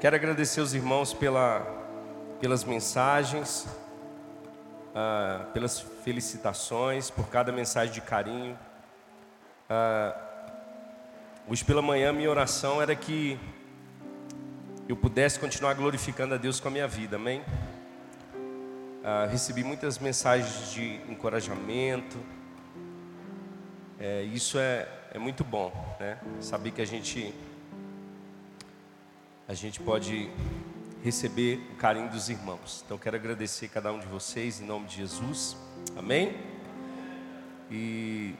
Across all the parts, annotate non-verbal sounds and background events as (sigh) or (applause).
Quero agradecer os irmãos pela, pelas mensagens, ah, pelas felicitações, por cada mensagem de carinho. Ah, hoje pela manhã, minha oração era que eu pudesse continuar glorificando a Deus com a minha vida, amém? Ah, recebi muitas mensagens de encorajamento, é, isso é, é muito bom, né? Saber que a gente a gente pode receber o carinho dos irmãos. Então quero agradecer cada um de vocês em nome de Jesus. Amém? E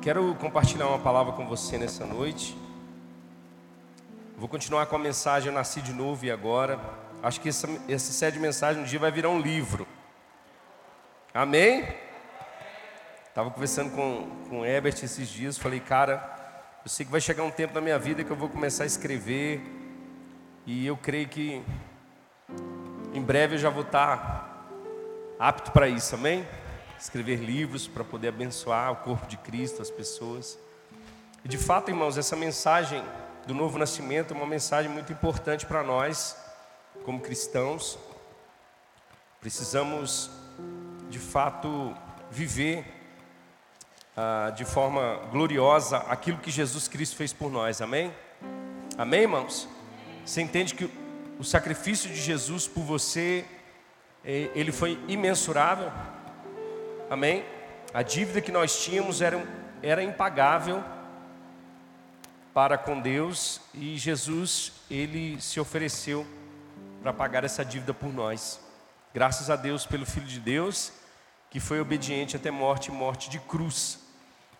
quero compartilhar uma palavra com você nessa noite. Vou continuar com a mensagem Eu nasci de novo e agora. Acho que essa, essa série de mensagens um dia vai virar um livro. Amém? Estava conversando com, com o Herbert esses dias, falei, cara, eu sei que vai chegar um tempo na minha vida que eu vou começar a escrever, e eu creio que em breve eu já vou estar apto para isso, amém? Escrever livros para poder abençoar o corpo de Cristo, as pessoas. E de fato, irmãos, essa mensagem do novo nascimento é uma mensagem muito importante para nós, como cristãos. Precisamos, de fato, viver ah, de forma gloriosa aquilo que Jesus Cristo fez por nós, amém? Amém, irmãos? Você entende que o sacrifício de Jesus por você, eh, ele foi imensurável, amém? A dívida que nós tínhamos era, era impagável para com Deus e Jesus, ele se ofereceu para pagar essa dívida por nós. Graças a Deus pelo Filho de Deus, que foi obediente até morte morte de cruz.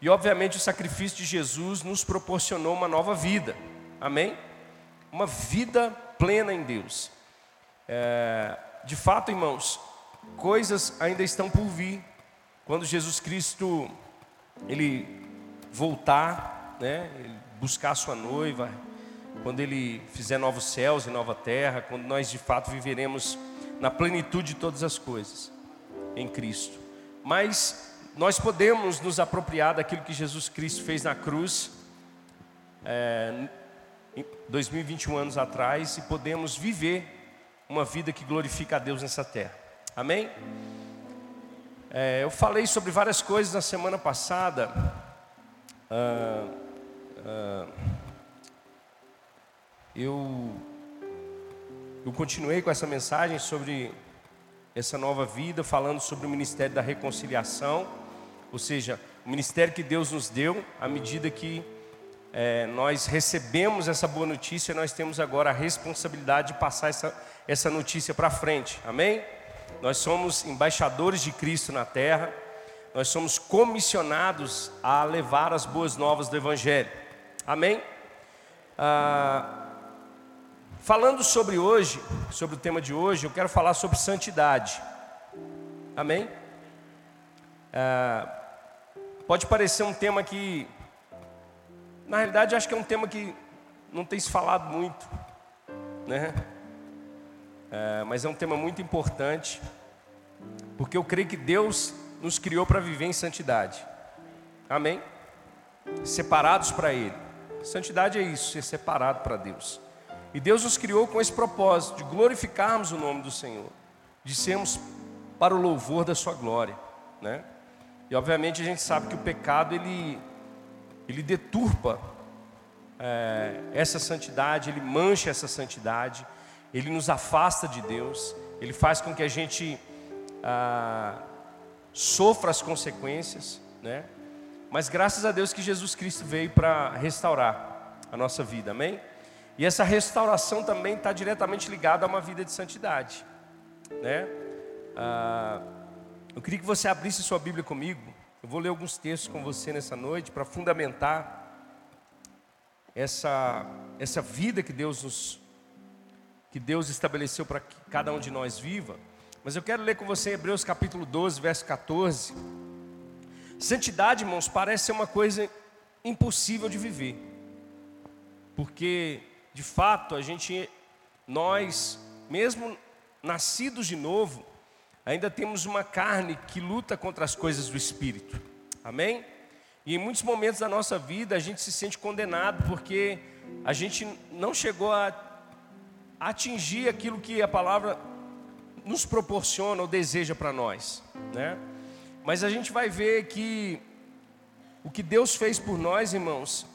E obviamente o sacrifício de Jesus nos proporcionou uma nova vida, amém? Uma vida plena em Deus. É, de fato, irmãos, coisas ainda estão por vir. Quando Jesus Cristo ele voltar, né, buscar a sua noiva, quando ele fizer novos céus e nova terra, quando nós de fato viveremos na plenitude de todas as coisas em Cristo. Mas nós podemos nos apropriar daquilo que Jesus Cristo fez na cruz, é, 2021 anos atrás, e podemos viver uma vida que glorifica a Deus nessa terra. Amém? É, eu falei sobre várias coisas na semana passada. Ah, ah, eu, eu continuei com essa mensagem sobre essa nova vida, falando sobre o ministério da reconciliação. Ou seja, o ministério que Deus nos deu, à medida que é, nós recebemos essa boa notícia, nós temos agora a responsabilidade de passar essa, essa notícia para frente, amém? Nós somos embaixadores de Cristo na terra, nós somos comissionados a levar as boas novas do Evangelho, amém? Ah, falando sobre hoje, sobre o tema de hoje, eu quero falar sobre santidade, amém? Ah, Pode parecer um tema que, na realidade, acho que é um tema que não tem se falado muito, né? É, mas é um tema muito importante, porque eu creio que Deus nos criou para viver em santidade, amém? Separados para Ele. Santidade é isso, ser separado para Deus. E Deus nos criou com esse propósito de glorificarmos o nome do Senhor, de sermos para o louvor da Sua glória, né? E obviamente a gente sabe que o pecado ele, ele deturpa é, essa santidade, ele mancha essa santidade, ele nos afasta de Deus, ele faz com que a gente ah, sofra as consequências, né? Mas graças a Deus que Jesus Cristo veio para restaurar a nossa vida, amém? E essa restauração também está diretamente ligada a uma vida de santidade, né? Ah, eu queria que você abrisse sua Bíblia comigo. Eu vou ler alguns textos com você nessa noite para fundamentar essa, essa vida que Deus nos que Deus estabeleceu para que cada um de nós viva. Mas eu quero ler com você Hebreus capítulo 12, verso 14. Santidade, irmãos, parece ser uma coisa impossível de viver. Porque de fato a gente nós mesmo nascidos de novo, ainda temos uma carne que luta contra as coisas do espírito. Amém? E em muitos momentos da nossa vida a gente se sente condenado porque a gente não chegou a atingir aquilo que a palavra nos proporciona ou deseja para nós, né? Mas a gente vai ver que o que Deus fez por nós, irmãos,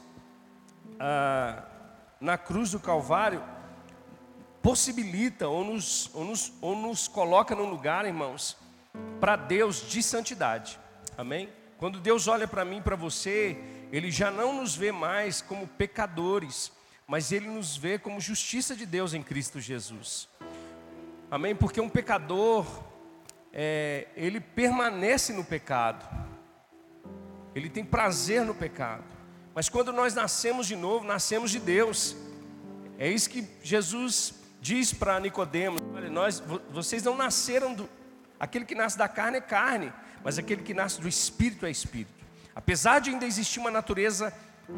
ah, na cruz do Calvário, possibilita ou nos, ou nos, ou nos coloca num lugar, irmãos, para Deus de santidade. Amém? Quando Deus olha para mim, para você, Ele já não nos vê mais como pecadores, mas Ele nos vê como justiça de Deus em Cristo Jesus. Amém? Porque um pecador, é, ele permanece no pecado, ele tem prazer no pecado. Mas quando nós nascemos de novo, nascemos de Deus. É isso que Jesus diz para Nicodemos: olha, nós, vocês não nasceram do, aquele que nasce da carne é carne, mas aquele que nasce do Espírito é Espírito. Apesar de ainda existir uma natureza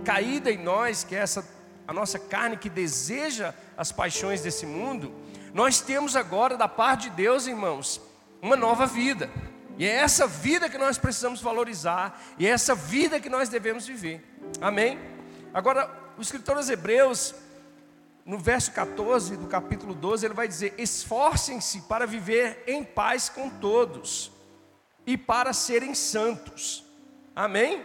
caída em nós, que é essa a nossa carne que deseja as paixões desse mundo, nós temos agora da parte de Deus, irmãos, uma nova vida. E é essa vida que nós precisamos valorizar, e é essa vida que nós devemos viver. Amém? Agora, o escritor aos Hebreus, no verso 14 do capítulo 12, ele vai dizer: Esforcem-se para viver em paz com todos e para serem santos. Amém?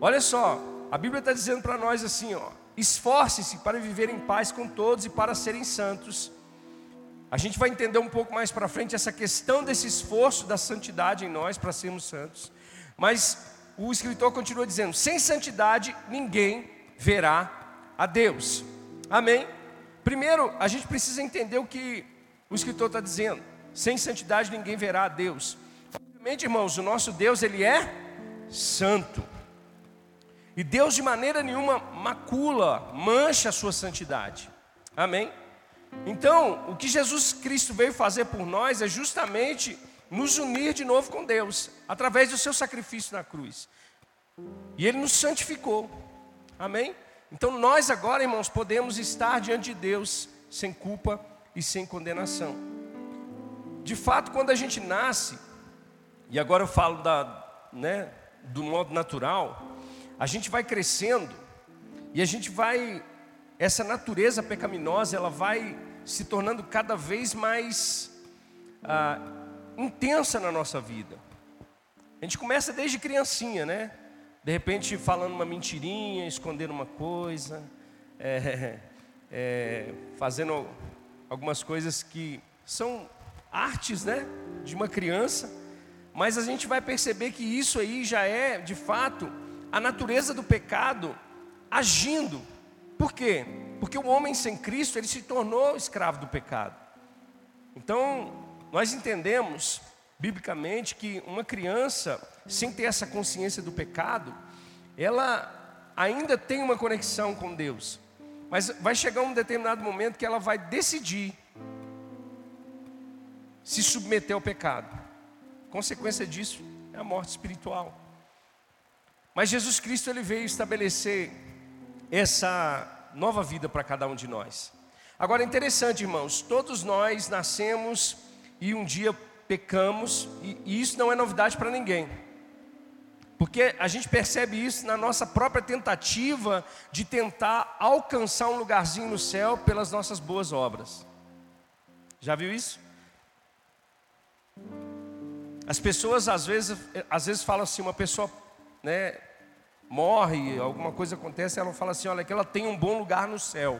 Olha só, a Bíblia está dizendo para nós assim: ó, esforce-se para viver em paz com todos e para serem santos. A gente vai entender um pouco mais para frente essa questão desse esforço da santidade em nós para sermos santos. Mas o escritor continua dizendo: sem santidade ninguém verá a Deus. Amém? Primeiro, a gente precisa entender o que o escritor está dizendo. Sem santidade ninguém verá a Deus. Obviamente, irmãos, o nosso Deus, ele é santo. E Deus de maneira nenhuma macula, mancha a sua santidade. Amém? Então, o que Jesus Cristo veio fazer por nós é justamente nos unir de novo com Deus, através do seu sacrifício na cruz. E Ele nos santificou. Amém? Então, nós agora, irmãos, podemos estar diante de Deus sem culpa e sem condenação. De fato, quando a gente nasce, e agora eu falo da, né, do modo natural, a gente vai crescendo e a gente vai essa natureza pecaminosa ela vai se tornando cada vez mais ah, intensa na nossa vida. A gente começa desde criancinha, né? De repente falando uma mentirinha, escondendo uma coisa, (laughs) é, é, fazendo algumas coisas que são artes, né? De uma criança, mas a gente vai perceber que isso aí já é, de fato, a natureza do pecado agindo por quê? Porque o homem sem Cristo, ele se tornou escravo do pecado. Então, nós entendemos, biblicamente, que uma criança, sem ter essa consciência do pecado, ela ainda tem uma conexão com Deus. Mas vai chegar um determinado momento que ela vai decidir se submeter ao pecado. Consequência disso é a morte espiritual. Mas Jesus Cristo ele veio estabelecer essa nova vida para cada um de nós. Agora é interessante, irmãos, todos nós nascemos e um dia pecamos, e, isso não é novidade para ninguém. Porque a gente percebe isso na nossa própria tentativa de tentar alcançar um lugarzinho no céu pelas nossas boas obras. Já viu isso? As pessoas às vezes, às vezes falam assim, uma pessoa, né, morre, alguma coisa acontece, ela fala assim: olha, que ela tem um bom lugar no céu.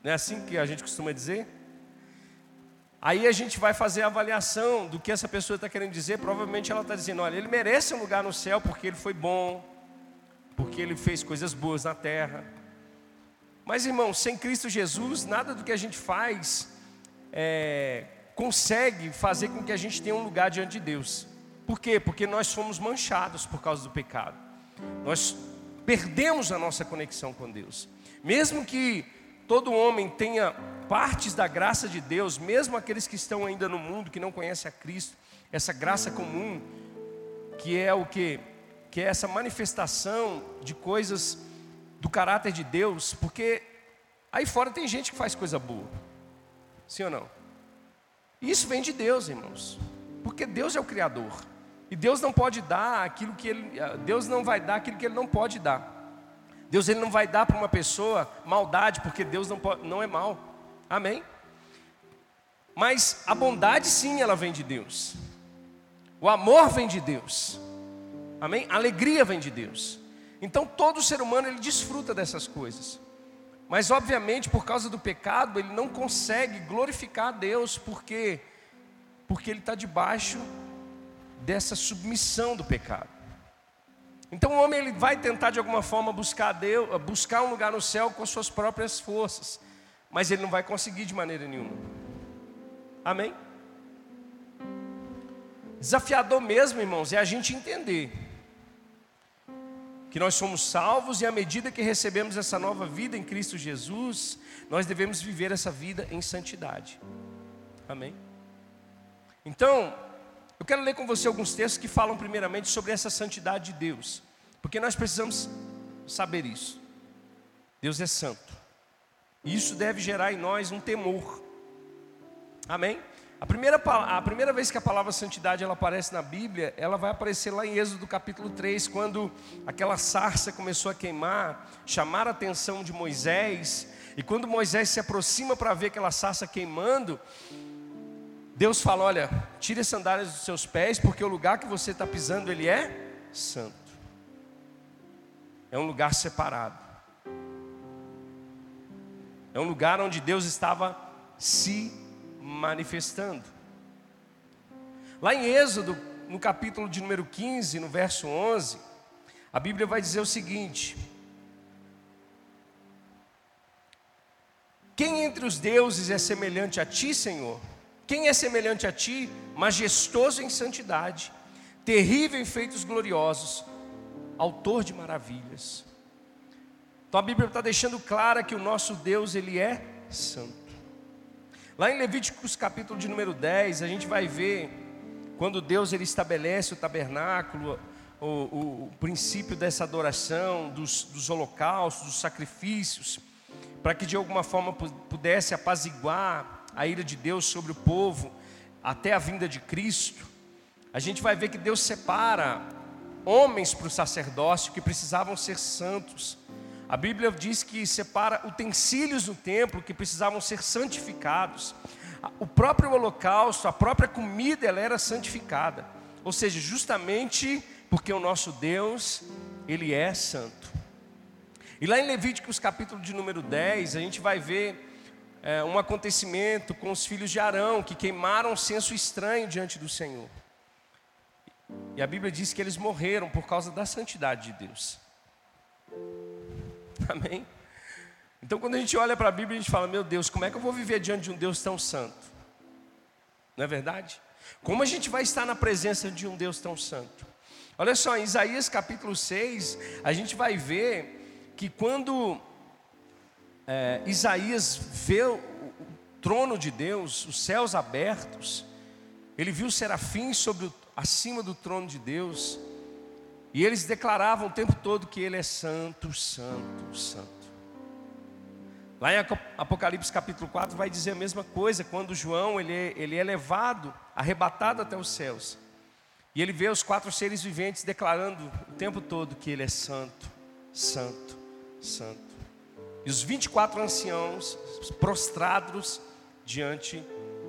Não é assim que a gente costuma dizer? Aí a gente vai fazer a avaliação do que essa pessoa está querendo dizer. Provavelmente ela está dizendo: olha, ele merece um lugar no céu porque ele foi bom, porque ele fez coisas boas na terra. Mas irmão, sem Cristo Jesus, nada do que a gente faz é, consegue fazer com que a gente tenha um lugar diante de Deus. Por quê? Porque nós fomos manchados por causa do pecado. Nós perdemos a nossa conexão com Deus. Mesmo que todo homem tenha partes da graça de Deus, mesmo aqueles que estão ainda no mundo, que não conhecem a Cristo, essa graça comum, que é o que? Que é essa manifestação de coisas do caráter de Deus, porque aí fora tem gente que faz coisa boa, sim ou não? Isso vem de Deus, irmãos, porque Deus é o Criador. E Deus não pode dar aquilo que ele, Deus não vai dar aquilo que ele não pode dar. Deus ele não vai dar para uma pessoa maldade, porque Deus não, pode, não é mal. Amém? Mas a bondade sim, ela vem de Deus. O amor vem de Deus. Amém? A alegria vem de Deus. Então todo ser humano ele desfruta dessas coisas. Mas obviamente, por causa do pecado, ele não consegue glorificar a Deus, porque porque ele está debaixo dessa submissão do pecado. Então o homem ele vai tentar de alguma forma buscar Deus, buscar um lugar no céu com suas próprias forças, mas ele não vai conseguir de maneira nenhuma. Amém? Desafiador mesmo, irmãos, é a gente entender que nós somos salvos e à medida que recebemos essa nova vida em Cristo Jesus, nós devemos viver essa vida em santidade. Amém? Então, eu quero ler com você alguns textos que falam primeiramente sobre essa santidade de Deus, porque nós precisamos saber isso. Deus é santo. E isso deve gerar em nós um temor. Amém? A primeira, a primeira vez que a palavra santidade ela aparece na Bíblia, ela vai aparecer lá em Êxodo capítulo 3, quando aquela sarça começou a queimar, chamar a atenção de Moisés, e quando Moisés se aproxima para ver aquela sarça queimando, Deus fala: Olha, tire as sandálias dos seus pés, porque o lugar que você está pisando, ele é santo. É um lugar separado. É um lugar onde Deus estava se manifestando. Lá em Êxodo, no capítulo de número 15, no verso 11, a Bíblia vai dizer o seguinte: Quem entre os deuses é semelhante a ti, Senhor? Quem é semelhante a ti, majestoso em santidade, terrível em feitos gloriosos, autor de maravilhas? Então a Bíblia está deixando clara que o nosso Deus, Ele é santo. Lá em Levíticos capítulo de número 10, a gente vai ver quando Deus ele estabelece o tabernáculo, o, o, o princípio dessa adoração, dos, dos holocaustos, dos sacrifícios, para que de alguma forma pudesse apaziguar a ira de Deus sobre o povo até a vinda de Cristo, a gente vai ver que Deus separa homens para o sacerdócio que precisavam ser santos. A Bíblia diz que separa utensílios no templo que precisavam ser santificados. O próprio holocausto, a própria comida, ela era santificada. Ou seja, justamente porque o nosso Deus, ele é santo. E lá em Levíticos capítulo de número 10, a gente vai ver é, um acontecimento com os filhos de Arão, que queimaram um senso estranho diante do Senhor. E a Bíblia diz que eles morreram por causa da santidade de Deus. (laughs) Amém? Então, quando a gente olha para a Bíblia, a gente fala: Meu Deus, como é que eu vou viver diante de um Deus tão santo? Não é verdade? Como a gente vai estar na presença de um Deus tão santo? Olha só, em Isaías capítulo 6, a gente vai ver que quando é, Isaías vê o, o trono de Deus, os céus abertos, ele viu serafins sobre o, acima do trono de Deus, e eles declaravam o tempo todo que ele é santo, santo, santo. Lá em Apocalipse capítulo 4 vai dizer a mesma coisa, quando João ele é, ele é levado, arrebatado até os céus. E ele vê os quatro seres viventes declarando o tempo todo que ele é santo, santo, santo. E os 24 anciãos prostrados diante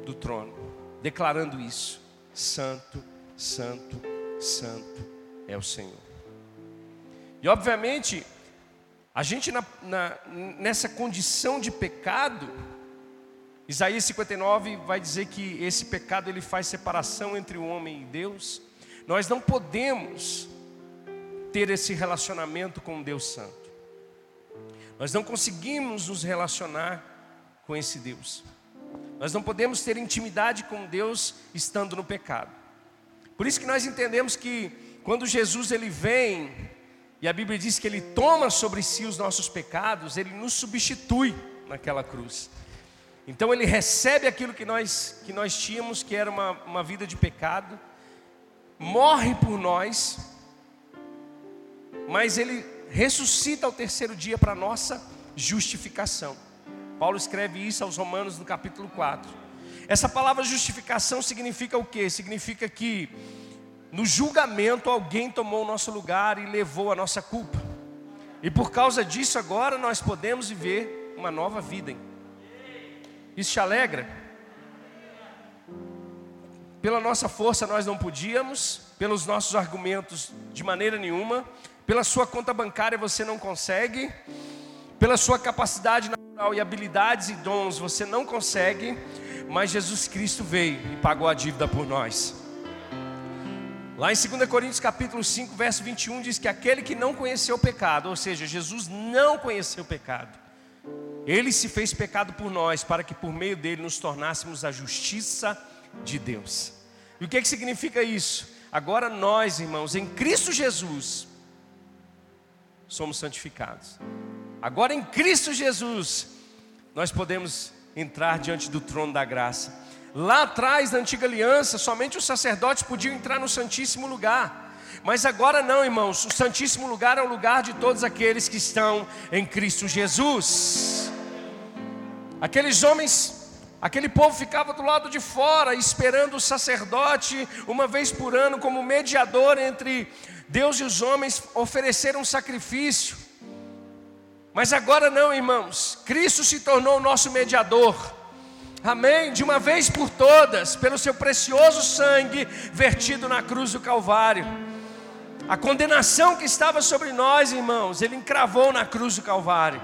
do trono, declarando isso: Santo, Santo, Santo é o Senhor. E obviamente, a gente na, na, nessa condição de pecado, Isaías 59 vai dizer que esse pecado ele faz separação entre o homem e Deus. Nós não podemos ter esse relacionamento com Deus Santo. Nós não conseguimos nos relacionar com esse Deus. Nós não podemos ter intimidade com Deus estando no pecado. Por isso que nós entendemos que quando Jesus ele vem e a Bíblia diz que ele toma sobre si os nossos pecados, ele nos substitui naquela cruz. Então ele recebe aquilo que nós que nós tínhamos, que era uma, uma vida de pecado, morre por nós, mas ele ressuscita ao terceiro dia para nossa justificação. Paulo escreve isso aos Romanos no capítulo 4. Essa palavra justificação significa o que? Significa que no julgamento alguém tomou o nosso lugar e levou a nossa culpa. E por causa disso, agora nós podemos viver uma nova vida. Hein? Isso te alegra? Pela nossa força nós não podíamos, pelos nossos argumentos de maneira nenhuma, pela sua conta bancária você não consegue, pela sua capacidade natural e habilidades e dons você não consegue, mas Jesus Cristo veio e pagou a dívida por nós. Lá em 2 Coríntios capítulo 5, verso 21 diz que aquele que não conheceu o pecado, ou seja, Jesus não conheceu o pecado. Ele se fez pecado por nós, para que por meio dele nos tornássemos a justiça de Deus. E o que, que significa isso? Agora nós, irmãos, em Cristo Jesus, somos santificados. Agora em Cristo Jesus, nós podemos entrar diante do trono da graça. Lá atrás, na antiga aliança, somente os sacerdotes podiam entrar no Santíssimo Lugar. Mas agora não, irmãos, o Santíssimo Lugar é o lugar de todos aqueles que estão em Cristo Jesus. Aqueles homens, aquele povo ficava do lado de fora, esperando o sacerdote, uma vez por ano, como mediador entre Deus e os homens, oferecer um sacrifício. Mas agora não, irmãos, Cristo se tornou o nosso mediador. Amém? De uma vez por todas, pelo seu precioso sangue vertido na cruz do Calvário. A condenação que estava sobre nós, irmãos, ele encravou na cruz do Calvário,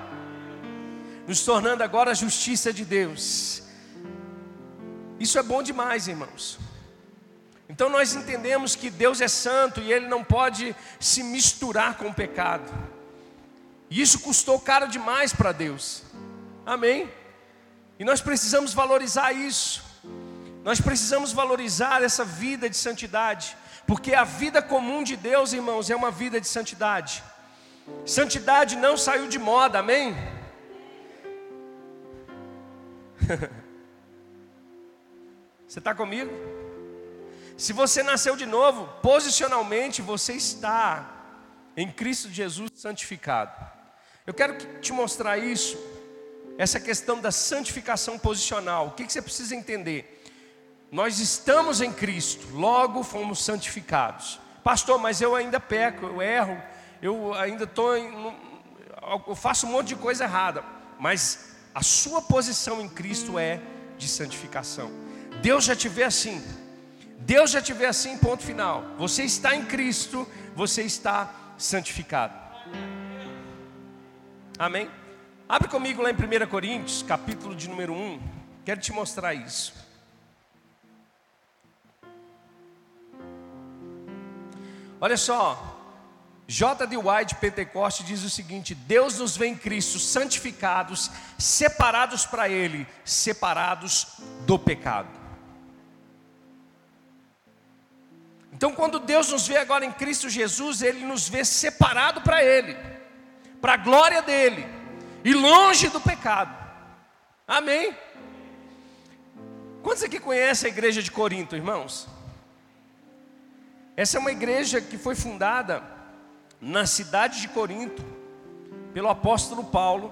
nos tornando agora a justiça de Deus. Isso é bom demais, irmãos. Então nós entendemos que Deus é santo e ele não pode se misturar com o pecado. E isso custou caro demais para Deus. Amém? E nós precisamos valorizar isso. Nós precisamos valorizar essa vida de santidade, porque a vida comum de Deus, irmãos, é uma vida de santidade. Santidade não saiu de moda, amém? (laughs) Você está comigo? Se você nasceu de novo, posicionalmente você está em Cristo Jesus santificado. Eu quero te mostrar isso, essa questão da santificação posicional. O que você precisa entender? Nós estamos em Cristo, logo fomos santificados. Pastor, mas eu ainda peco, eu erro, eu ainda estou, eu faço um monte de coisa errada. Mas a sua posição em Cristo é de santificação. Deus já te vê assim. Deus já te vê assim, ponto final. Você está em Cristo, você está santificado. Amém? Abre comigo lá em 1 Coríntios, capítulo de número 1. Quero te mostrar isso. Olha só, J. D. White Pentecoste diz o seguinte: Deus nos vê em Cristo santificados, separados para Ele, separados do pecado. Então, quando Deus nos vê agora em Cristo Jesus, Ele nos vê separado para Ele para a glória dele e longe do pecado. Amém? Quantos aqui conhecem a igreja de Corinto, irmãos? Essa é uma igreja que foi fundada na cidade de Corinto pelo apóstolo Paulo.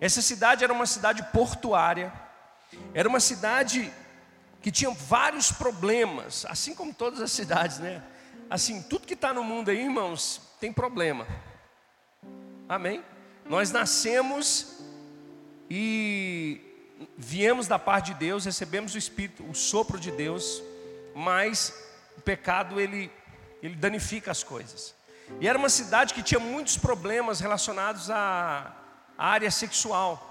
Essa cidade era uma cidade portuária, era uma cidade que tinha vários problemas, assim como todas as cidades, né? Assim, tudo que está no mundo aí, irmãos, tem problema. Amém? Nós nascemos e viemos da parte de Deus, recebemos o Espírito, o sopro de Deus, mas o pecado ele, ele danifica as coisas. E era uma cidade que tinha muitos problemas relacionados à, à área sexual.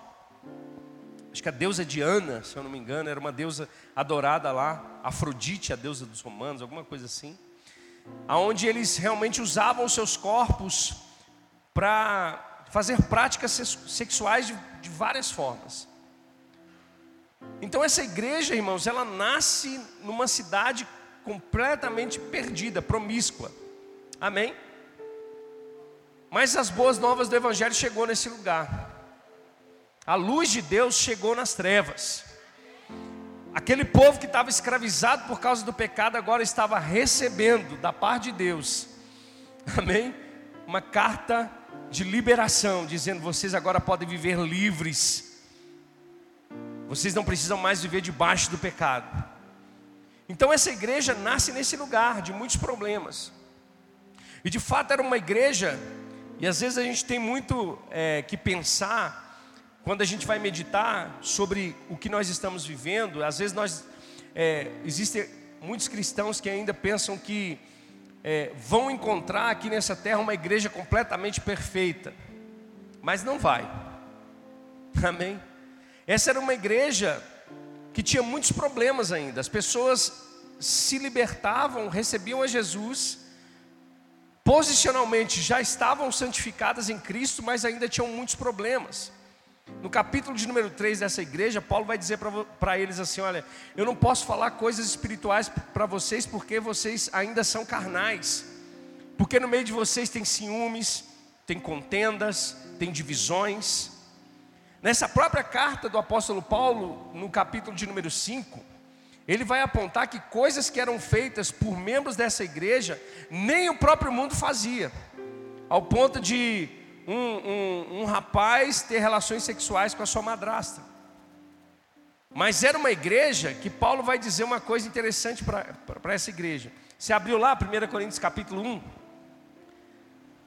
Acho que a deusa Diana, se eu não me engano, era uma deusa adorada lá, Afrodite, a deusa dos romanos, alguma coisa assim. Aonde eles realmente usavam seus corpos para fazer práticas sexuais de, de várias formas. Então essa igreja, irmãos, ela nasce numa cidade completamente perdida, promíscua. Amém? Mas as boas novas do evangelho chegou nesse lugar. A luz de Deus chegou nas trevas. Aquele povo que estava escravizado por causa do pecado agora estava recebendo da parte de Deus. (laughs) Amém? Uma carta de liberação, dizendo: vocês agora podem viver livres, vocês não precisam mais viver debaixo do pecado. Então, essa igreja nasce nesse lugar de muitos problemas, e de fato era uma igreja E às vezes a gente tem muito é, que pensar quando a gente vai meditar sobre o que nós estamos vivendo. Às vezes nós é, existem muitos cristãos que ainda pensam que é, vão encontrar aqui nessa terra uma igreja completamente perfeita, mas não vai. (laughs) Amém? Essa era uma igreja que tinha muitos problemas ainda. As pessoas se libertavam, recebiam a Jesus posicionalmente já estavam santificadas em Cristo, mas ainda tinham muitos problemas. No capítulo de número 3 dessa igreja, Paulo vai dizer para eles assim: Olha, eu não posso falar coisas espirituais para vocês porque vocês ainda são carnais, porque no meio de vocês tem ciúmes, tem contendas, tem divisões. Nessa própria carta do apóstolo Paulo, no capítulo de número 5, ele vai apontar que coisas que eram feitas por membros dessa igreja, nem o próprio mundo fazia, ao ponto de um, um, um rapaz ter relações sexuais com a sua madrasta. Mas era uma igreja que Paulo vai dizer uma coisa interessante para essa igreja. Você abriu lá 1 Coríntios capítulo 1.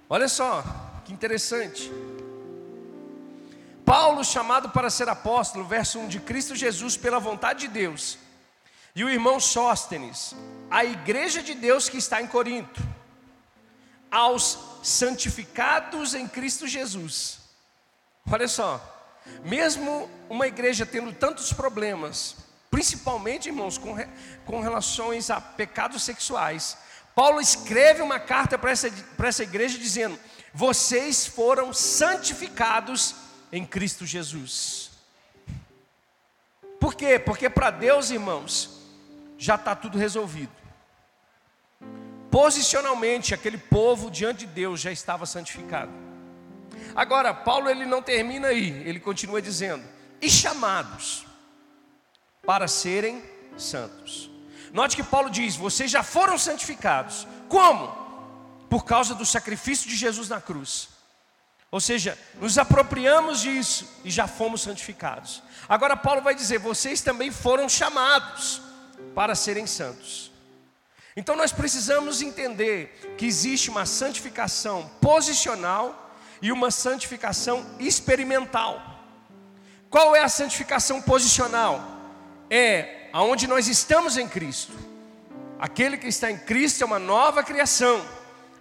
Olha só, que interessante. Paulo, chamado para ser apóstolo, verso 1, de Cristo Jesus, pela vontade de Deus, e o irmão Sóstenes, a igreja de Deus que está em Corinto, aos santificados em Cristo Jesus. Olha só, mesmo uma igreja tendo tantos problemas, principalmente, irmãos, com, com relações a pecados sexuais, Paulo escreve uma carta para essa, essa igreja dizendo: Vocês foram santificados em Cristo Jesus. Por quê? Porque para Deus, irmãos, já está tudo resolvido. Posicionalmente, aquele povo diante de Deus já estava santificado. Agora, Paulo ele não termina aí, ele continua dizendo: e chamados para serem santos. Note que Paulo diz: vocês já foram santificados. Como? Por causa do sacrifício de Jesus na cruz. Ou seja, nos apropriamos disso e já fomos santificados. Agora, Paulo vai dizer: vocês também foram chamados para serem santos. Então nós precisamos entender que existe uma santificação posicional e uma santificação experimental. Qual é a santificação posicional? É aonde nós estamos em Cristo. Aquele que está em Cristo é uma nova criação.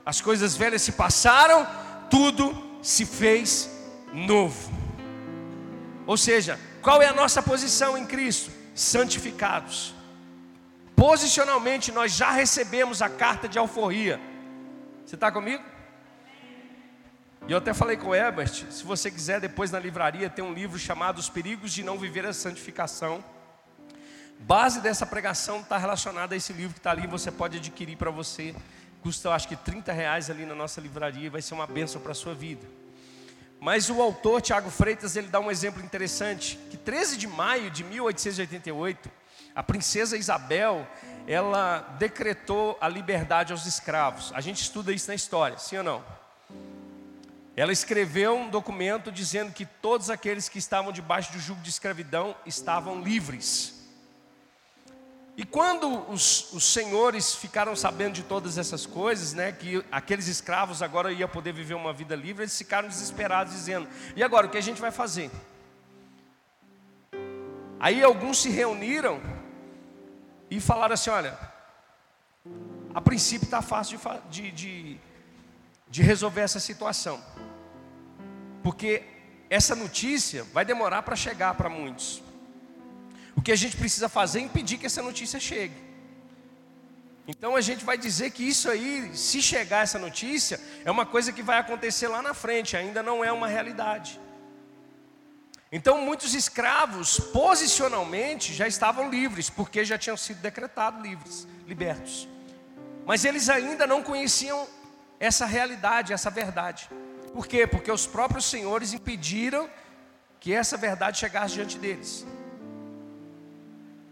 As coisas velhas se passaram, tudo se fez novo. Ou seja, qual é a nossa posição em Cristo? Santificados. Posicionalmente, nós já recebemos a carta de alforria. Você está comigo? E eu até falei com o Herbert, se você quiser, depois na livraria tem um livro chamado Os Perigos de Não Viver a Santificação. Base dessa pregação está relacionada a esse livro que está ali, você pode adquirir para você. Custa, eu acho que 30 reais ali na nossa livraria e vai ser uma bênção para a sua vida. Mas o autor, Tiago Freitas, ele dá um exemplo interessante, que 13 de maio de 1888, a princesa Isabel, ela decretou a liberdade aos escravos. A gente estuda isso na história, sim ou não? Ela escreveu um documento dizendo que todos aqueles que estavam debaixo do jugo de escravidão estavam livres. E quando os, os, senhores ficaram sabendo de todas essas coisas, né, que aqueles escravos agora iam poder viver uma vida livre, eles ficaram desesperados, dizendo: e agora o que a gente vai fazer? Aí alguns se reuniram e falaram assim: olha, a princípio está fácil de, de, de resolver essa situação, porque essa notícia vai demorar para chegar para muitos. O que a gente precisa fazer é impedir que essa notícia chegue. Então a gente vai dizer que isso aí, se chegar essa notícia, é uma coisa que vai acontecer lá na frente, ainda não é uma realidade. Então, muitos escravos, posicionalmente, já estavam livres, porque já tinham sido decretados livres, libertos. Mas eles ainda não conheciam essa realidade, essa verdade. Por quê? Porque os próprios senhores impediram que essa verdade chegasse diante deles.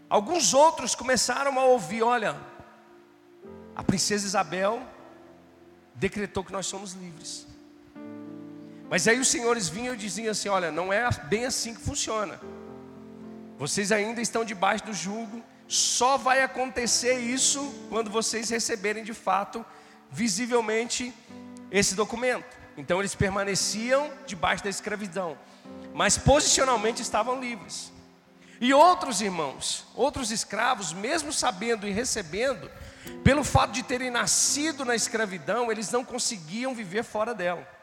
Alguns outros começaram a ouvir: olha, a princesa Isabel decretou que nós somos livres. Mas aí os senhores vinham e diziam assim: olha, não é bem assim que funciona. Vocês ainda estão debaixo do jugo, só vai acontecer isso quando vocês receberem de fato, visivelmente, esse documento. Então eles permaneciam debaixo da escravidão, mas posicionalmente estavam livres. E outros irmãos, outros escravos, mesmo sabendo e recebendo, pelo fato de terem nascido na escravidão, eles não conseguiam viver fora dela.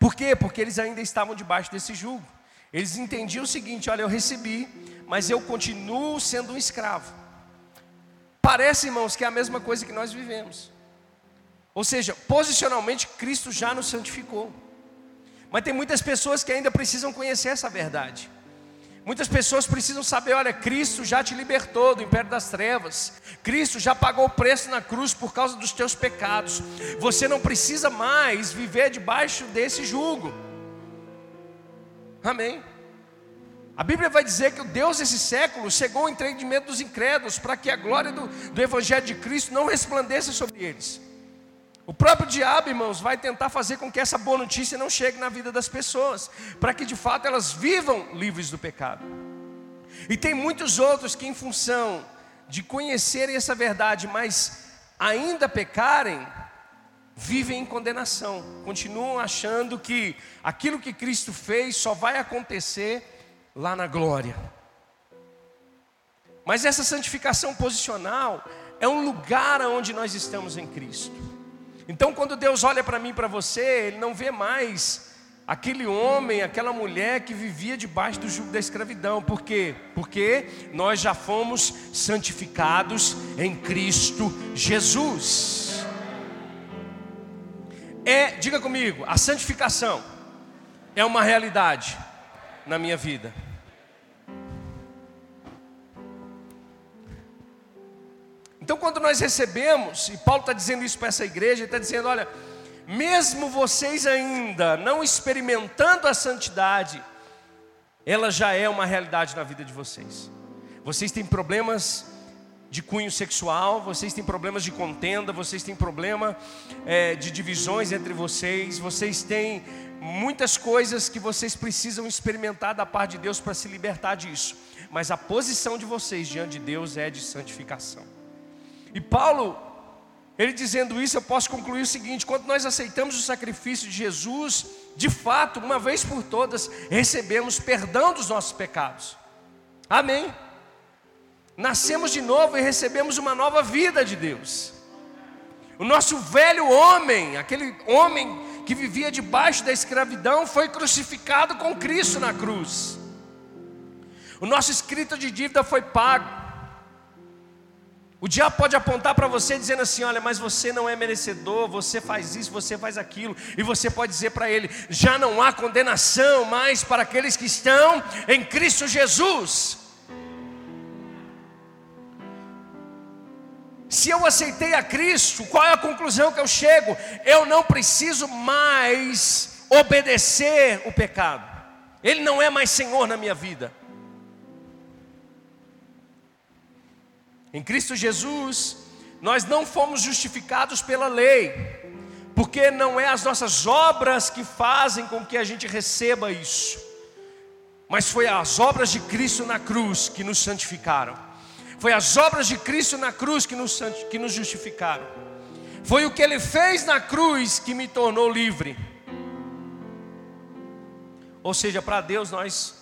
Por quê? Porque eles ainda estavam debaixo desse jugo. Eles entendiam o seguinte: olha, eu recebi, mas eu continuo sendo um escravo. Parece, irmãos, que é a mesma coisa que nós vivemos. Ou seja, posicionalmente, Cristo já nos santificou. Mas tem muitas pessoas que ainda precisam conhecer essa verdade. Muitas pessoas precisam saber: olha, Cristo já te libertou do império das trevas, Cristo já pagou o preço na cruz por causa dos teus pecados. Você não precisa mais viver debaixo desse jugo. Amém. A Bíblia vai dizer que o Deus desse século chegou ao entendimento dos incrédulos para que a glória do, do Evangelho de Cristo não resplandeça sobre eles. O próprio diabo, irmãos, vai tentar fazer com que essa boa notícia não chegue na vida das pessoas, para que de fato elas vivam livres do pecado. E tem muitos outros que, em função de conhecerem essa verdade, mas ainda pecarem, vivem em condenação, continuam achando que aquilo que Cristo fez só vai acontecer lá na glória. Mas essa santificação posicional é um lugar onde nós estamos em Cristo. Então, quando Deus olha para mim e para você, Ele não vê mais aquele homem, aquela mulher que vivia debaixo do jugo da escravidão. Por quê? Porque nós já fomos santificados em Cristo Jesus. É, diga comigo, a santificação é uma realidade na minha vida. Então, quando nós recebemos, e Paulo está dizendo isso para essa igreja, ele está dizendo: olha, mesmo vocês ainda não experimentando a santidade, ela já é uma realidade na vida de vocês. Vocês têm problemas de cunho sexual, vocês têm problemas de contenda, vocês têm problema é, de divisões entre vocês, vocês têm muitas coisas que vocês precisam experimentar da parte de Deus para se libertar disso. Mas a posição de vocês diante de Deus é de santificação. E Paulo, ele dizendo isso, eu posso concluir o seguinte: quando nós aceitamos o sacrifício de Jesus, de fato, uma vez por todas, recebemos perdão dos nossos pecados. Amém. Nascemos de novo e recebemos uma nova vida de Deus. O nosso velho homem, aquele homem que vivia debaixo da escravidão, foi crucificado com Cristo na cruz. O nosso escrito de dívida foi pago. O diabo pode apontar para você dizendo assim: olha, mas você não é merecedor, você faz isso, você faz aquilo, e você pode dizer para ele: já não há condenação mais para aqueles que estão em Cristo Jesus. Se eu aceitei a Cristo, qual é a conclusão que eu chego? Eu não preciso mais obedecer o pecado, Ele não é mais Senhor na minha vida. Em Cristo Jesus, nós não fomos justificados pela lei, porque não é as nossas obras que fazem com que a gente receba isso, mas foi as obras de Cristo na cruz que nos santificaram, foi as obras de Cristo na cruz que nos, que nos justificaram, foi o que Ele fez na cruz que me tornou livre. Ou seja, para Deus nós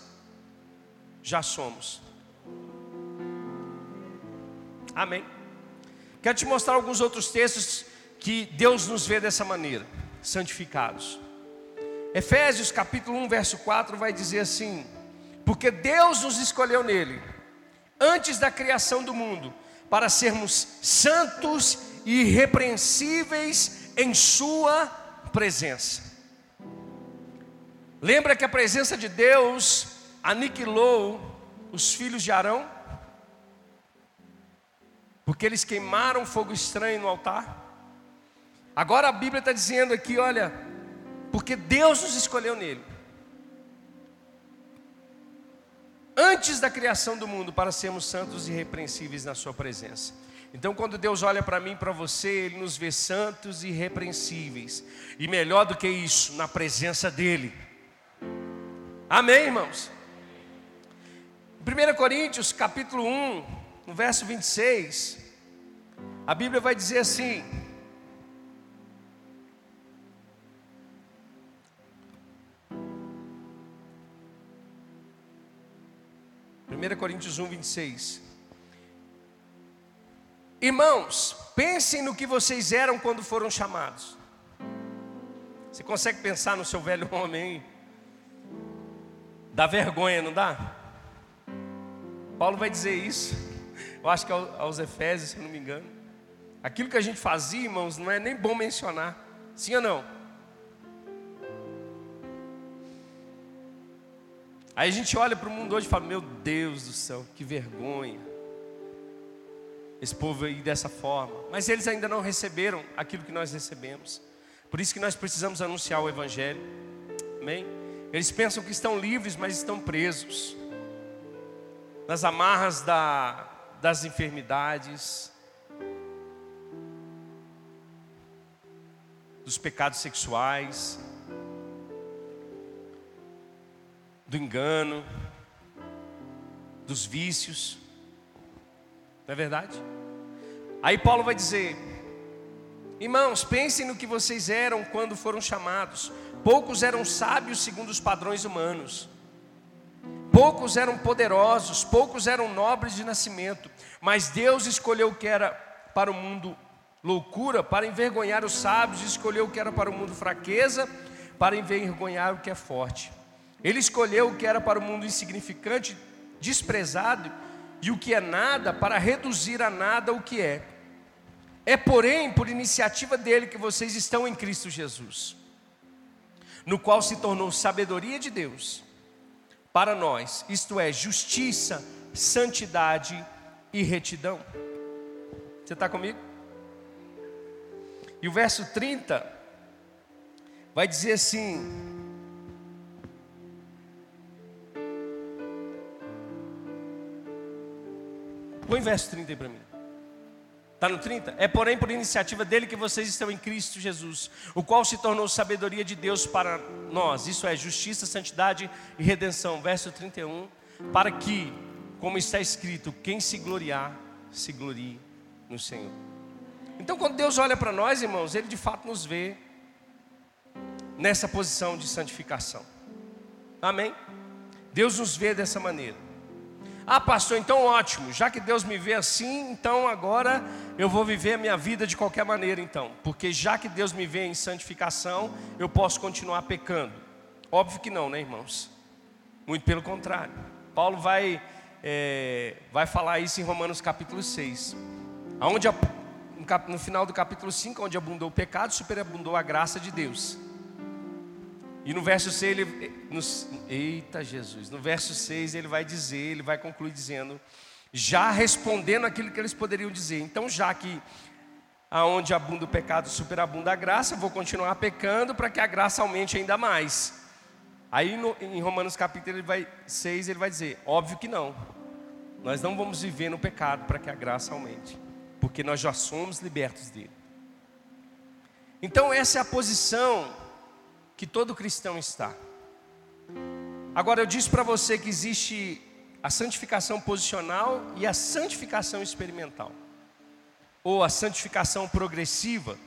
já somos. Amém. Quero te mostrar alguns outros textos que Deus nos vê dessa maneira, santificados. Efésios capítulo 1, verso 4 vai dizer assim: Porque Deus nos escolheu nele, antes da criação do mundo, para sermos santos e irrepreensíveis em Sua presença. Lembra que a presença de Deus aniquilou os filhos de Arão? Porque eles queimaram fogo estranho no altar. Agora a Bíblia está dizendo aqui: olha, porque Deus nos escolheu nele, antes da criação do mundo, para sermos santos e irrepreensíveis na Sua presença. Então, quando Deus olha para mim e para você, Ele nos vê santos e irrepreensíveis, e melhor do que isso, na presença dEle. Amém, irmãos? 1 Coríntios capítulo 1, no verso 26, a Bíblia vai dizer assim: Primeira Coríntios 1, 26. Irmãos, pensem no que vocês eram quando foram chamados. Você consegue pensar no seu velho homem? Hein? Dá vergonha, não dá? Paulo vai dizer isso. Eu acho que é aos é Efésios, se não me engano. Aquilo que a gente fazia, irmãos, não é nem bom mencionar. Sim ou não? Aí a gente olha para o mundo hoje e fala: Meu Deus do céu, que vergonha. Esse povo aí dessa forma. Mas eles ainda não receberam aquilo que nós recebemos. Por isso que nós precisamos anunciar o Evangelho. Amém? Eles pensam que estão livres, mas estão presos nas amarras da, das enfermidades, dos pecados sexuais, do engano, dos vícios. Não é verdade? Aí Paulo vai dizer: Irmãos, pensem no que vocês eram quando foram chamados. Poucos eram sábios segundo os padrões humanos. Poucos eram poderosos, poucos eram nobres de nascimento, mas Deus escolheu o que era para o mundo loucura, para envergonhar os sábios, escolheu o que era para o mundo fraqueza, para envergonhar o que é forte. Ele escolheu o que era para o mundo insignificante, desprezado, e o que é nada, para reduzir a nada o que é. É, porém, por iniciativa dele que vocês estão em Cristo Jesus, no qual se tornou sabedoria de Deus para nós, isto é, justiça, santidade e retidão. Você está comigo? E o verso 30 vai dizer assim: Põe verso 30 aí para mim. Está no 30? É porém por iniciativa dele que vocês estão em Cristo Jesus, o qual se tornou sabedoria de Deus para nós, isso é, justiça, santidade e redenção. Verso 31. Para que, como está escrito, quem se gloriar, se glorie no Senhor. Então, quando Deus olha para nós, irmãos, Ele de fato nos vê nessa posição de santificação. Amém? Deus nos vê dessa maneira. Ah, pastor, então ótimo. Já que Deus me vê assim, então agora eu vou viver a minha vida de qualquer maneira, então. Porque já que Deus me vê em santificação, eu posso continuar pecando. Óbvio que não, né, irmãos? Muito pelo contrário. Paulo vai, é, vai falar isso em Romanos capítulo 6. Onde, no final do capítulo 5, onde abundou o pecado, superabundou a graça de Deus. E no verso 6, ele, nos, eita Jesus, no verso 6 ele vai dizer, ele vai concluir dizendo, já respondendo aquilo que eles poderiam dizer. Então, já que aonde abunda o pecado, superabunda a graça, vou continuar pecando para que a graça aumente ainda mais. Aí no, em Romanos capítulo ele vai, 6 ele vai dizer, óbvio que não. Nós não vamos viver no pecado para que a graça aumente, porque nós já somos libertos dele. Então essa é a posição que todo cristão está. Agora eu disse para você que existe a santificação posicional e a santificação experimental, ou a santificação progressiva,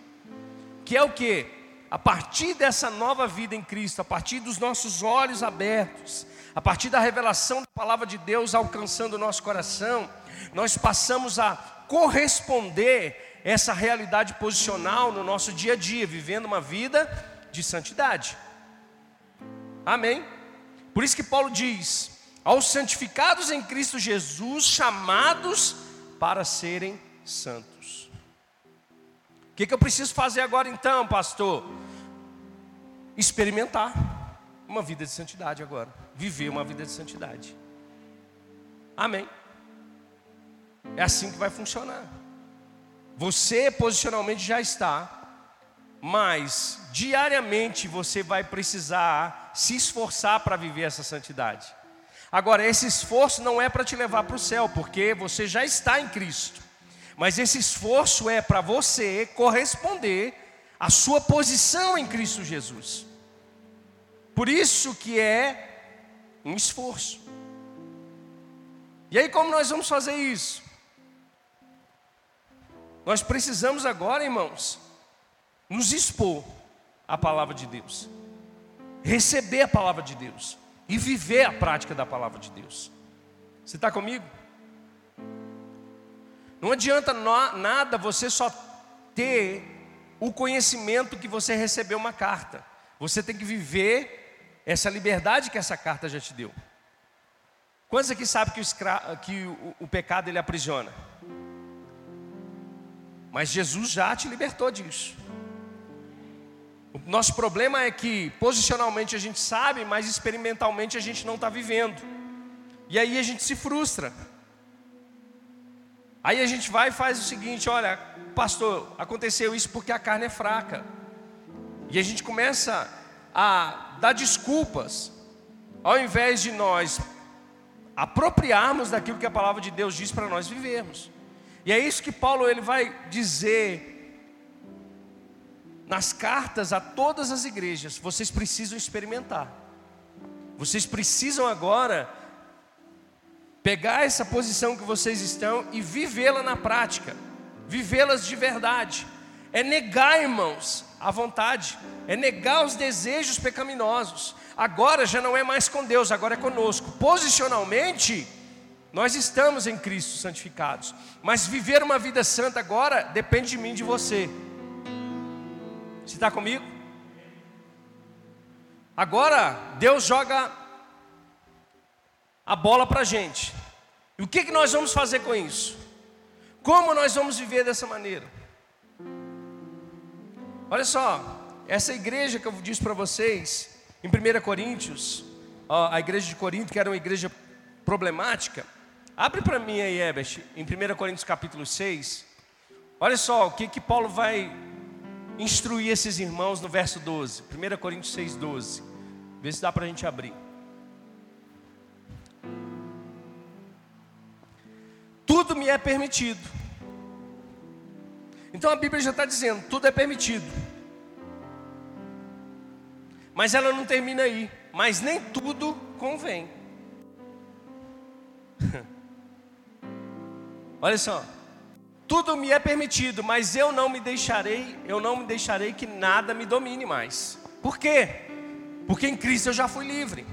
que é o que? A partir dessa nova vida em Cristo, a partir dos nossos olhos abertos, a partir da revelação da palavra de Deus alcançando o nosso coração, nós passamos a corresponder essa realidade posicional no nosso dia a dia, vivendo uma vida de santidade. Amém? Por isso que Paulo diz: aos santificados em Cristo Jesus, chamados para serem santos. O que, que eu preciso fazer agora então, pastor? Experimentar uma vida de santidade agora, viver uma vida de santidade. Amém? É assim que vai funcionar. Você posicionalmente já está mas diariamente você vai precisar se esforçar para viver essa santidade. Agora, esse esforço não é para te levar para o céu, porque você já está em Cristo. Mas esse esforço é para você corresponder à sua posição em Cristo Jesus. Por isso que é um esforço. E aí como nós vamos fazer isso? Nós precisamos agora, irmãos, nos expor à palavra de Deus, receber a palavra de Deus e viver a prática da palavra de Deus. Você está comigo? Não adianta nada você só ter o conhecimento que você recebeu uma carta. Você tem que viver essa liberdade que essa carta já te deu. Quantos aqui sabem que, o, escra... que o, o pecado ele aprisiona? Mas Jesus já te libertou disso. O nosso problema é que posicionalmente a gente sabe, mas experimentalmente a gente não está vivendo. E aí a gente se frustra. Aí a gente vai e faz o seguinte: olha, pastor, aconteceu isso porque a carne é fraca. E a gente começa a dar desculpas, ao invés de nós apropriarmos daquilo que a palavra de Deus diz para nós vivermos. E é isso que Paulo ele vai dizer nas cartas a todas as igrejas, vocês precisam experimentar. Vocês precisam agora pegar essa posição que vocês estão e vivê-la na prática, vivê-las de verdade. É negar, irmãos, a vontade, é negar os desejos pecaminosos. Agora já não é mais com Deus, agora é conosco. Posicionalmente, nós estamos em Cristo santificados, mas viver uma vida santa agora depende de mim, de você. Você está comigo? Agora Deus joga a bola para a gente. E o que, que nós vamos fazer com isso? Como nós vamos viver dessa maneira? Olha só, essa igreja que eu disse para vocês, em 1 Coríntios, a igreja de Corinto, que era uma igreja problemática, abre para mim aí, Ebert, em 1 Coríntios capítulo 6, olha só o que, que Paulo vai instruir esses irmãos no verso 12, 1 Coríntios 6, 12, vê se dá para a gente abrir. tudo me é permitido. Então a Bíblia já está dizendo: tudo é permitido. Mas ela não termina aí. Mas nem tudo convém. (laughs) Olha só. Tudo me é permitido, mas eu não me deixarei, eu não me deixarei que nada me domine mais. Por quê? Porque em Cristo eu já fui livre.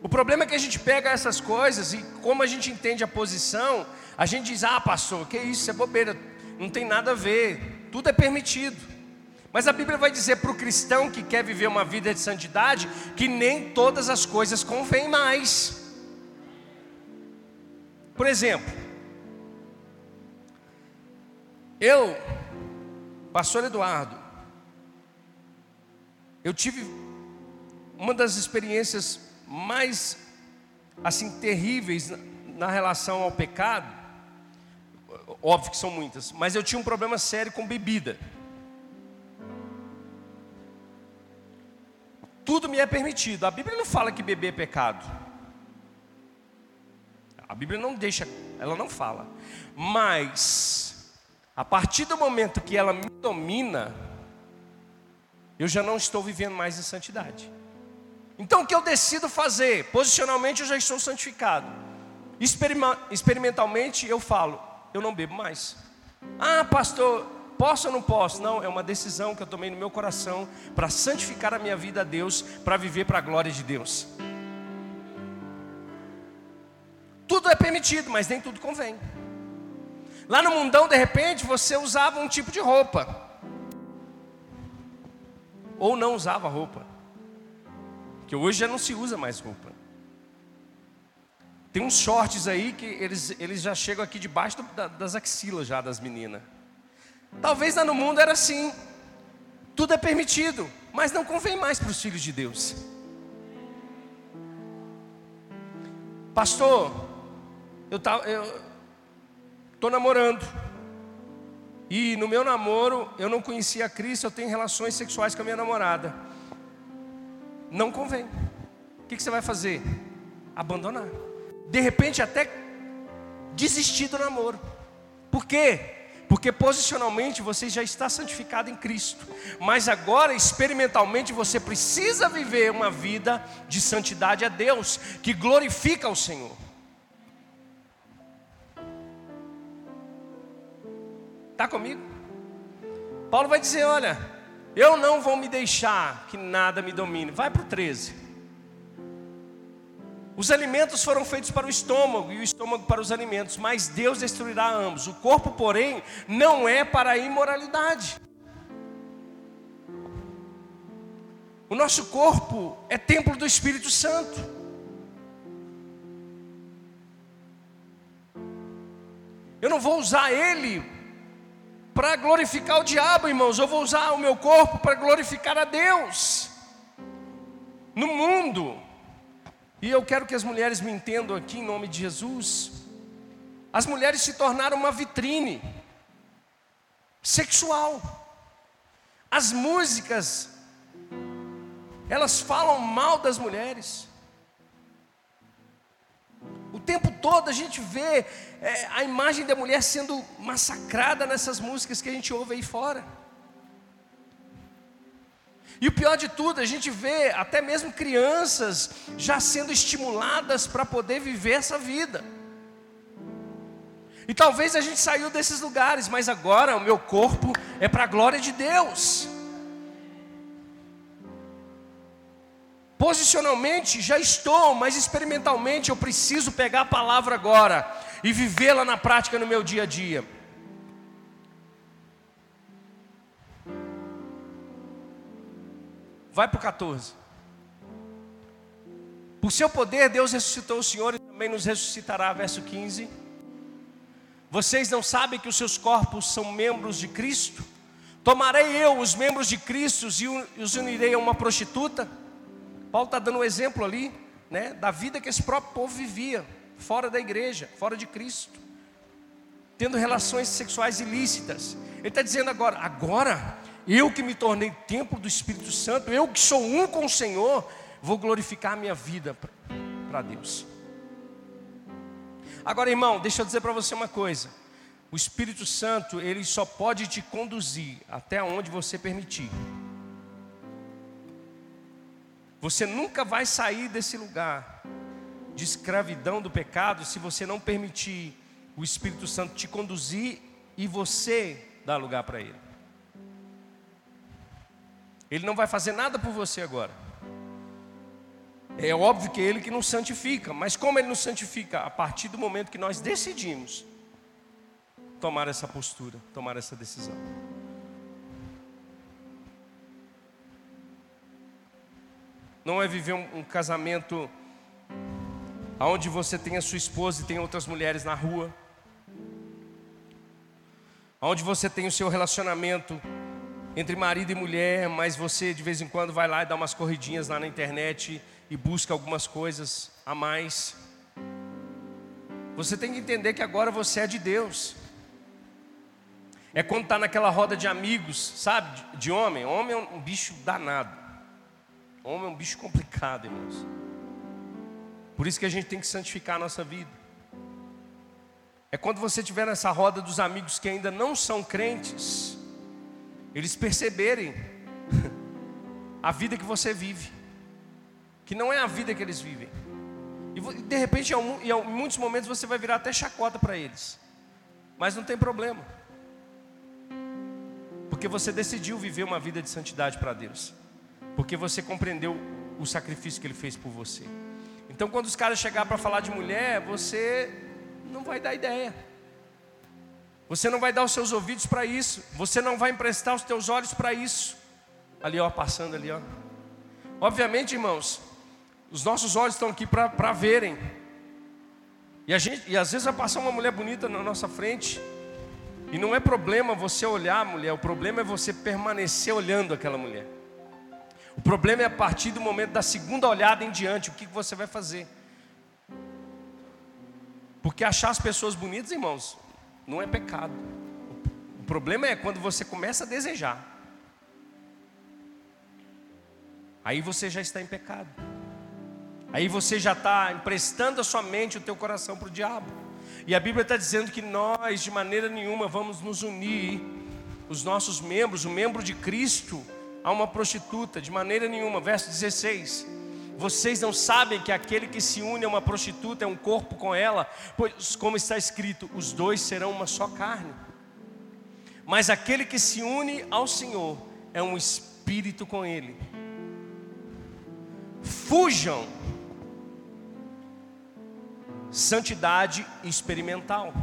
O problema é que a gente pega essas coisas e como a gente entende a posição, a gente diz: "Ah, pastor, que isso, isso é bobeira, não tem nada a ver. Tudo é permitido". Mas a Bíblia vai dizer para o cristão que quer viver uma vida de santidade que nem todas as coisas convêm mais. Por exemplo, eu, pastor Eduardo, eu tive uma das experiências mais assim terríveis na relação ao pecado, óbvio que são muitas, mas eu tinha um problema sério com bebida. Tudo me é permitido. A Bíblia não fala que beber é pecado. A Bíblia não deixa, ela não fala. Mas a partir do momento que ela me domina, eu já não estou vivendo mais em santidade. Então o que eu decido fazer? Posicionalmente eu já estou santificado. Experimentalmente eu falo, eu não bebo mais. Ah, pastor, posso ou não posso? Não, é uma decisão que eu tomei no meu coração para santificar a minha vida a Deus, para viver para a glória de Deus. Tudo é permitido, mas nem tudo convém. Lá no mundão, de repente, você usava um tipo de roupa. Ou não usava roupa. Que hoje já não se usa mais roupa. Tem uns shorts aí que eles, eles já chegam aqui debaixo do, da, das axilas já das meninas. Talvez lá no mundo era assim. Tudo é permitido, mas não convém mais para os filhos de Deus. Pastor, eu tá, eu tô namorando. E no meu namoro eu não conhecia Cristo, eu tenho relações sexuais com a minha namorada não convém. O que, você vai fazer? Abandonar. De repente, até desistir do namoro. Por quê? Porque posicionalmente você já está santificado em Cristo, mas agora experimentalmente você precisa viver uma vida de santidade a Deus, que glorifica o Senhor. Está comigo? Paulo vai dizer: olha, eu não vou me deixar que nada me domine. Vai para o 13. Os alimentos foram feitos para o estômago e o estômago para os alimentos, mas Deus destruirá ambos. O corpo, porém, não é para a imoralidade. O nosso corpo é templo do Espírito Santo. Eu não vou usar ele para glorificar o diabo, irmãos. Eu vou usar o meu corpo para glorificar a Deus. No mundo, e eu quero que as mulheres me entendam aqui em nome de Jesus. As mulheres se tornaram uma vitrine sexual. As músicas, elas falam mal das mulheres. Tempo todo a gente vê é, a imagem da mulher sendo massacrada nessas músicas que a gente ouve aí fora. E o pior de tudo, a gente vê até mesmo crianças já sendo estimuladas para poder viver essa vida. E talvez a gente saiu desses lugares, mas agora o meu corpo é para a glória de Deus. Posicionalmente já estou, mas experimentalmente eu preciso pegar a palavra agora e vivê-la na prática no meu dia a dia. Vai para o 14. Por seu poder, Deus ressuscitou o Senhor e também nos ressuscitará. Verso 15. Vocês não sabem que os seus corpos são membros de Cristo? Tomarei eu os membros de Cristo e os unirei a uma prostituta? Paulo está dando um exemplo ali, né, da vida que esse próprio povo vivia, fora da igreja, fora de Cristo, tendo relações sexuais ilícitas. Ele está dizendo agora: agora eu que me tornei templo do Espírito Santo, eu que sou um com o Senhor, vou glorificar a minha vida para Deus. Agora, irmão, deixa eu dizer para você uma coisa. O Espírito Santo, ele só pode te conduzir até onde você permitir. Você nunca vai sair desse lugar de escravidão do pecado se você não permitir o Espírito Santo te conduzir e você dar lugar para ele. Ele não vai fazer nada por você agora. É óbvio que é Ele que nos santifica, mas como Ele nos santifica? A partir do momento que nós decidimos tomar essa postura, tomar essa decisão. Não é viver um, um casamento onde você tem a sua esposa e tem outras mulheres na rua, onde você tem o seu relacionamento entre marido e mulher, mas você de vez em quando vai lá e dá umas corridinhas lá na internet e busca algumas coisas a mais. Você tem que entender que agora você é de Deus. É quando está naquela roda de amigos, sabe? De homem. Homem é um bicho danado. Homem é um bicho complicado, irmãos. Por isso que a gente tem que santificar a nossa vida. É quando você estiver nessa roda dos amigos que ainda não são crentes eles perceberem (laughs) a vida que você vive, que não é a vida que eles vivem. E de repente, em muitos momentos, você vai virar até chacota para eles, mas não tem problema, porque você decidiu viver uma vida de santidade para Deus, porque você compreendeu o sacrifício que Ele fez por você. Então, quando os caras chegar para falar de mulher, você não vai dar ideia. Você não vai dar os seus ouvidos para isso. Você não vai emprestar os teus olhos para isso. Ali, ó, passando ali, ó. Obviamente, irmãos, os nossos olhos estão aqui para verem. E, a gente, e às vezes vai passar uma mulher bonita na nossa frente. E não é problema você olhar a mulher, o problema é você permanecer olhando aquela mulher. O problema é a partir do momento da segunda olhada em diante, o que você vai fazer. Porque achar as pessoas bonitas, irmãos, não é pecado. O problema é quando você começa a desejar. Aí você já está em pecado. Aí você já está emprestando a sua mente, o teu coração para o diabo. E a Bíblia está dizendo que nós, de maneira nenhuma, vamos nos unir, os nossos membros, o membro de Cristo, a uma prostituta, de maneira nenhuma. Verso 16. Vocês não sabem que aquele que se une a uma prostituta é um corpo com ela, pois, como está escrito, os dois serão uma só carne. Mas aquele que se une ao Senhor é um espírito com Ele. Fujam santidade experimental.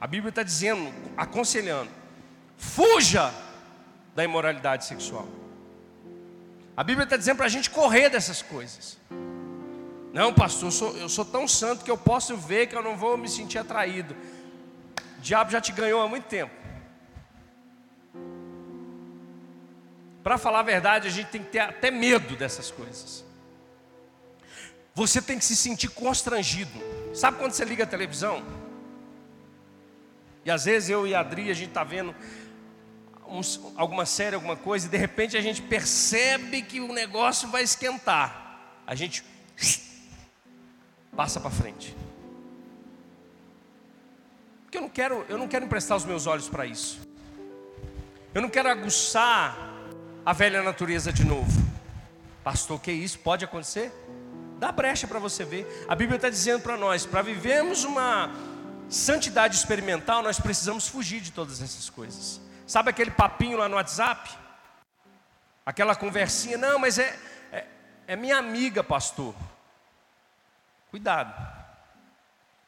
A Bíblia está dizendo, aconselhando, fuja da imoralidade sexual. A Bíblia está dizendo para a gente correr dessas coisas. Não, pastor, eu sou, eu sou tão santo que eu posso ver que eu não vou me sentir atraído. O diabo já te ganhou há muito tempo. Para falar a verdade, a gente tem que ter até medo dessas coisas. Você tem que se sentir constrangido. Sabe quando você liga a televisão? E às vezes eu e a Adri, a gente está vendo uns, alguma série, alguma coisa, e de repente a gente percebe que o negócio vai esquentar. A gente passa para frente. Porque eu não quero, eu não quero emprestar os meus olhos para isso. Eu não quero aguçar a velha natureza de novo. Pastor, que isso pode acontecer? Dá brecha para você ver. A Bíblia está dizendo para nós: para vivermos uma santidade experimental, nós precisamos fugir de todas essas coisas. Sabe aquele papinho lá no WhatsApp? Aquela conversinha, não, mas é, é, é minha amiga, pastor. Cuidado.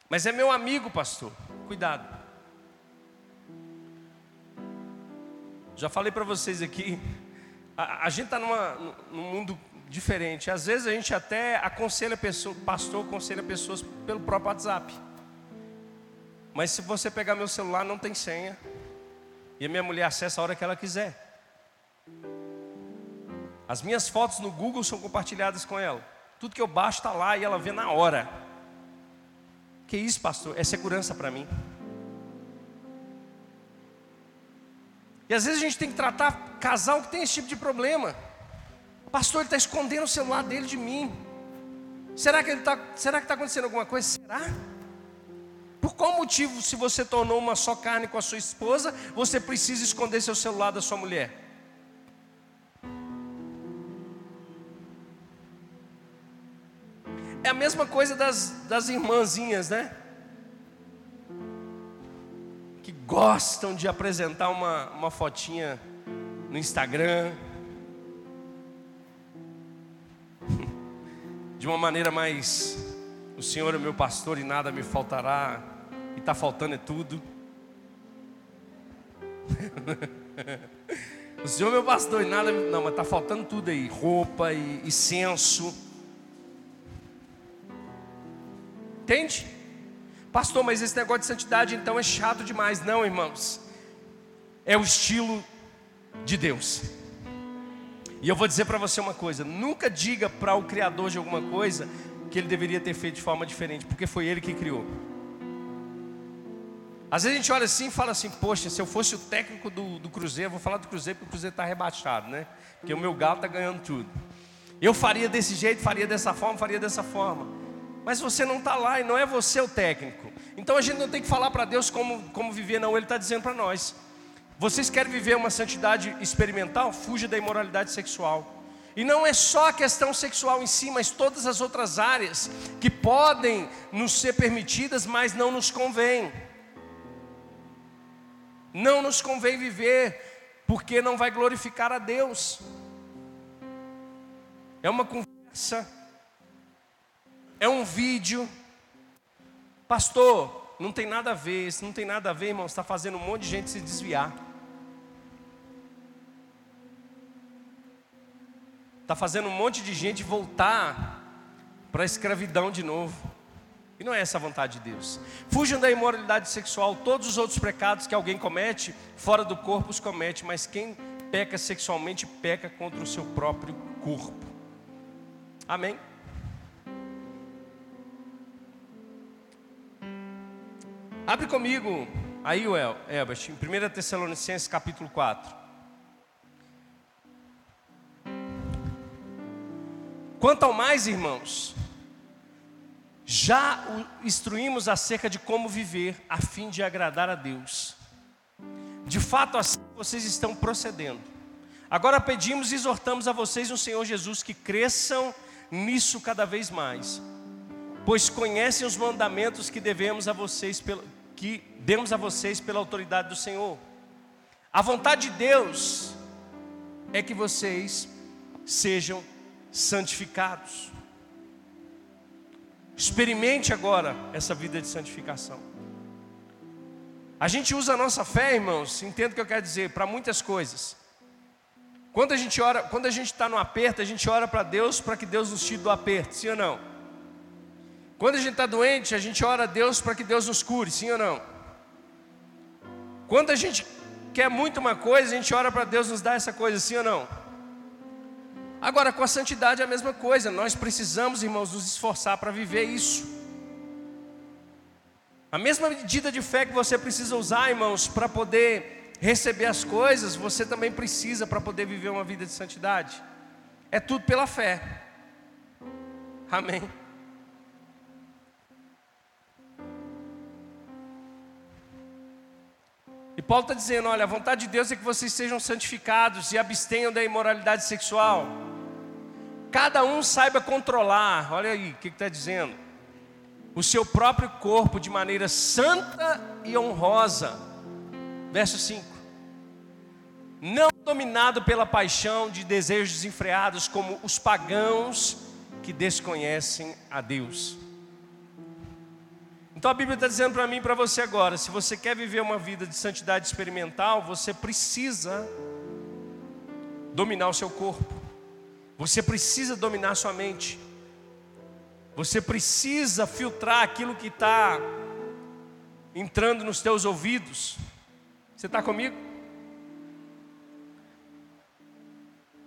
Mas é meu amigo, pastor. Cuidado. Já falei para vocês aqui, a, a gente está num mundo diferente. Às vezes a gente até aconselha pessoas, pastor aconselha pessoas pelo próprio WhatsApp. Mas se você pegar meu celular, não tem senha. E a minha mulher acessa a hora que ela quiser. As minhas fotos no Google são compartilhadas com ela. Tudo que eu baixo está lá e ela vê na hora. Que isso, pastor? É segurança para mim. E às vezes a gente tem que tratar casal que tem esse tipo de problema. Pastor, ele está escondendo o celular dele de mim. Será que está está acontecendo alguma coisa? Será? Por qual motivo, se você tornou uma só carne com a sua esposa, você precisa esconder seu celular da sua mulher? É a mesma coisa das, das irmãzinhas, né? Que gostam de apresentar uma, uma fotinha no Instagram, (laughs) de uma maneira mais: o Senhor é meu pastor e nada me faltará, e está faltando é tudo. (laughs) o Senhor é meu pastor e nada, não, mas está faltando tudo aí: roupa e, e senso. Entende? Pastor, mas esse negócio de santidade então é chato demais. Não, irmãos. É o estilo de Deus. E eu vou dizer para você uma coisa: nunca diga para o Criador de alguma coisa que ele deveria ter feito de forma diferente, porque foi ele que criou. Às vezes a gente olha assim e fala assim: Poxa, se eu fosse o técnico do, do Cruzeiro, vou falar do Cruzeiro porque o Cruzeiro está rebaixado, né? Porque o meu galo está ganhando tudo. Eu faria desse jeito, faria dessa forma, faria dessa forma. Mas você não está lá e não é você o técnico. Então a gente não tem que falar para Deus como, como viver, não. Ele está dizendo para nós. Vocês querem viver uma santidade experimental? Fuja da imoralidade sexual. E não é só a questão sexual em si, mas todas as outras áreas que podem nos ser permitidas, mas não nos convém. Não nos convém viver, porque não vai glorificar a Deus. É uma conversa, é um vídeo. Pastor, não tem nada a ver, isso não tem nada a ver, irmão, está fazendo um monte de gente se desviar. Está fazendo um monte de gente voltar para a escravidão de novo. E não é essa a vontade de Deus. Fujam da imoralidade sexual, todos os outros pecados que alguém comete, fora do corpo os comete, mas quem peca sexualmente peca contra o seu próprio corpo. Amém? Abre comigo aí, Elbert, em 1 Tessalonicenses capítulo 4. Quanto ao mais, irmãos, já o instruímos acerca de como viver a fim de agradar a Deus. De fato, assim vocês estão procedendo. Agora pedimos e exortamos a vocês no Senhor Jesus que cresçam nisso cada vez mais, pois conhecem os mandamentos que devemos a vocês que demos a vocês pela autoridade do Senhor. A vontade de Deus é que vocês sejam santificados. Experimente agora essa vida de santificação. A gente usa a nossa fé, irmãos, entendo o que eu quero dizer, para muitas coisas. Quando a gente ora, quando a gente está no aperto, a gente ora para Deus para que Deus nos tire do aperto, sim ou não? Quando a gente está doente, a gente ora a Deus para que Deus nos cure, sim ou não? Quando a gente quer muito uma coisa, a gente ora para Deus nos dar essa coisa, sim ou não? Agora, com a santidade é a mesma coisa, nós precisamos, irmãos, nos esforçar para viver isso. A mesma medida de fé que você precisa usar, irmãos, para poder receber as coisas, você também precisa para poder viver uma vida de santidade. É tudo pela fé. Amém. E Paulo está dizendo: olha, a vontade de Deus é que vocês sejam santificados e abstenham da imoralidade sexual. Cada um saiba controlar, olha aí o que está dizendo o seu próprio corpo de maneira santa e honrosa. Verso 5. Não dominado pela paixão de desejos desenfreados, como os pagãos que desconhecem a Deus. Então a Bíblia está dizendo para mim e para você agora: se você quer viver uma vida de santidade experimental, você precisa dominar o seu corpo, você precisa dominar a sua mente. Você precisa filtrar aquilo que está entrando nos teus ouvidos. Você está comigo?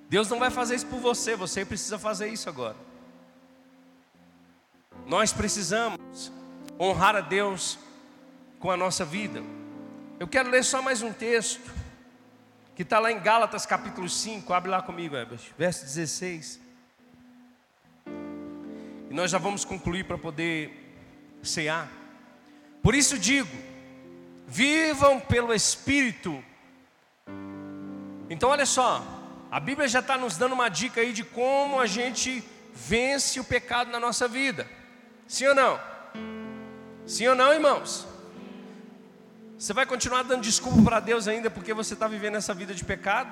Deus não vai fazer isso por você, você precisa fazer isso agora. Nós precisamos honrar a Deus com a nossa vida. Eu quero ler só mais um texto, que está lá em Gálatas capítulo 5, abre lá comigo, Ebert, verso 16. E nós já vamos concluir para poder cear. Por isso digo: vivam pelo Espírito. Então, olha só, a Bíblia já está nos dando uma dica aí de como a gente vence o pecado na nossa vida. Sim ou não? Sim ou não, irmãos? Você vai continuar dando desculpa para Deus ainda porque você está vivendo essa vida de pecado?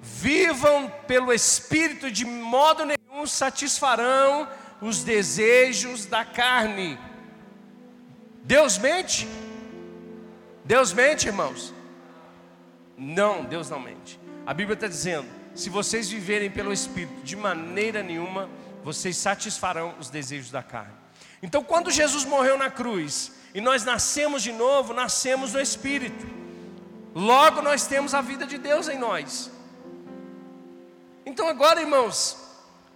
Vivam pelo Espírito de modo nenhum satisfarão os desejos da carne. Deus mente? Deus mente, irmãos? Não, Deus não mente. A Bíblia está dizendo: se vocês viverem pelo Espírito, de maneira nenhuma, vocês satisfarão os desejos da carne. Então, quando Jesus morreu na cruz e nós nascemos de novo, nascemos no Espírito. Logo, nós temos a vida de Deus em nós. Então, agora, irmãos,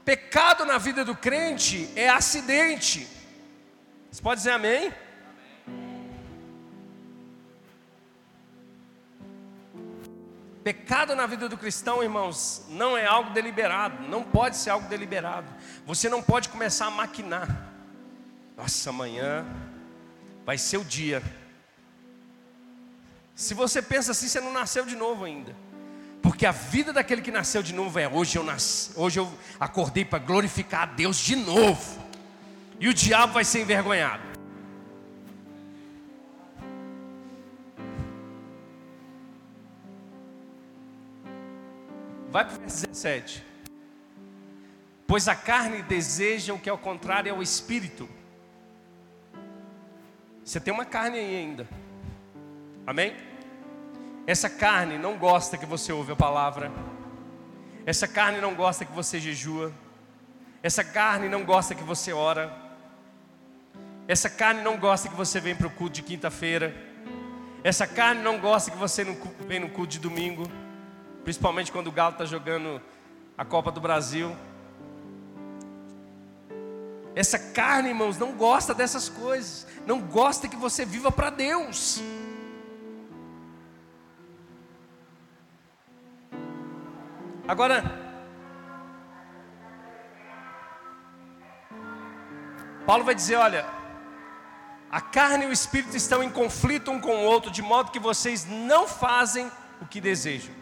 Pecado na vida do crente é acidente. Você pode dizer amém? Pecado na vida do cristão, irmãos, não é algo deliberado, não pode ser algo deliberado. Você não pode começar a maquinar. Nossa, amanhã vai ser o dia. Se você pensa assim, você não nasceu de novo ainda. Porque a vida daquele que nasceu de novo é hoje eu nasci, hoje eu acordei para glorificar a Deus de novo. E o diabo vai ser envergonhado. Vai para o verso 17. Pois a carne deseja o que é o contrário ao espírito. Você tem uma carne aí ainda. Amém? Essa carne não gosta que você ouve a palavra. Essa carne não gosta que você jejua. Essa carne não gosta que você ora. Essa carne não gosta que você vem para o culto de quinta-feira. Essa carne não gosta que você vem no culto de domingo. Principalmente quando o Galo está jogando a Copa do Brasil. Essa carne, irmãos, não gosta dessas coisas. Não gosta que você viva para Deus. Agora, Paulo vai dizer: olha, a carne e o espírito estão em conflito um com o outro, de modo que vocês não fazem o que desejam.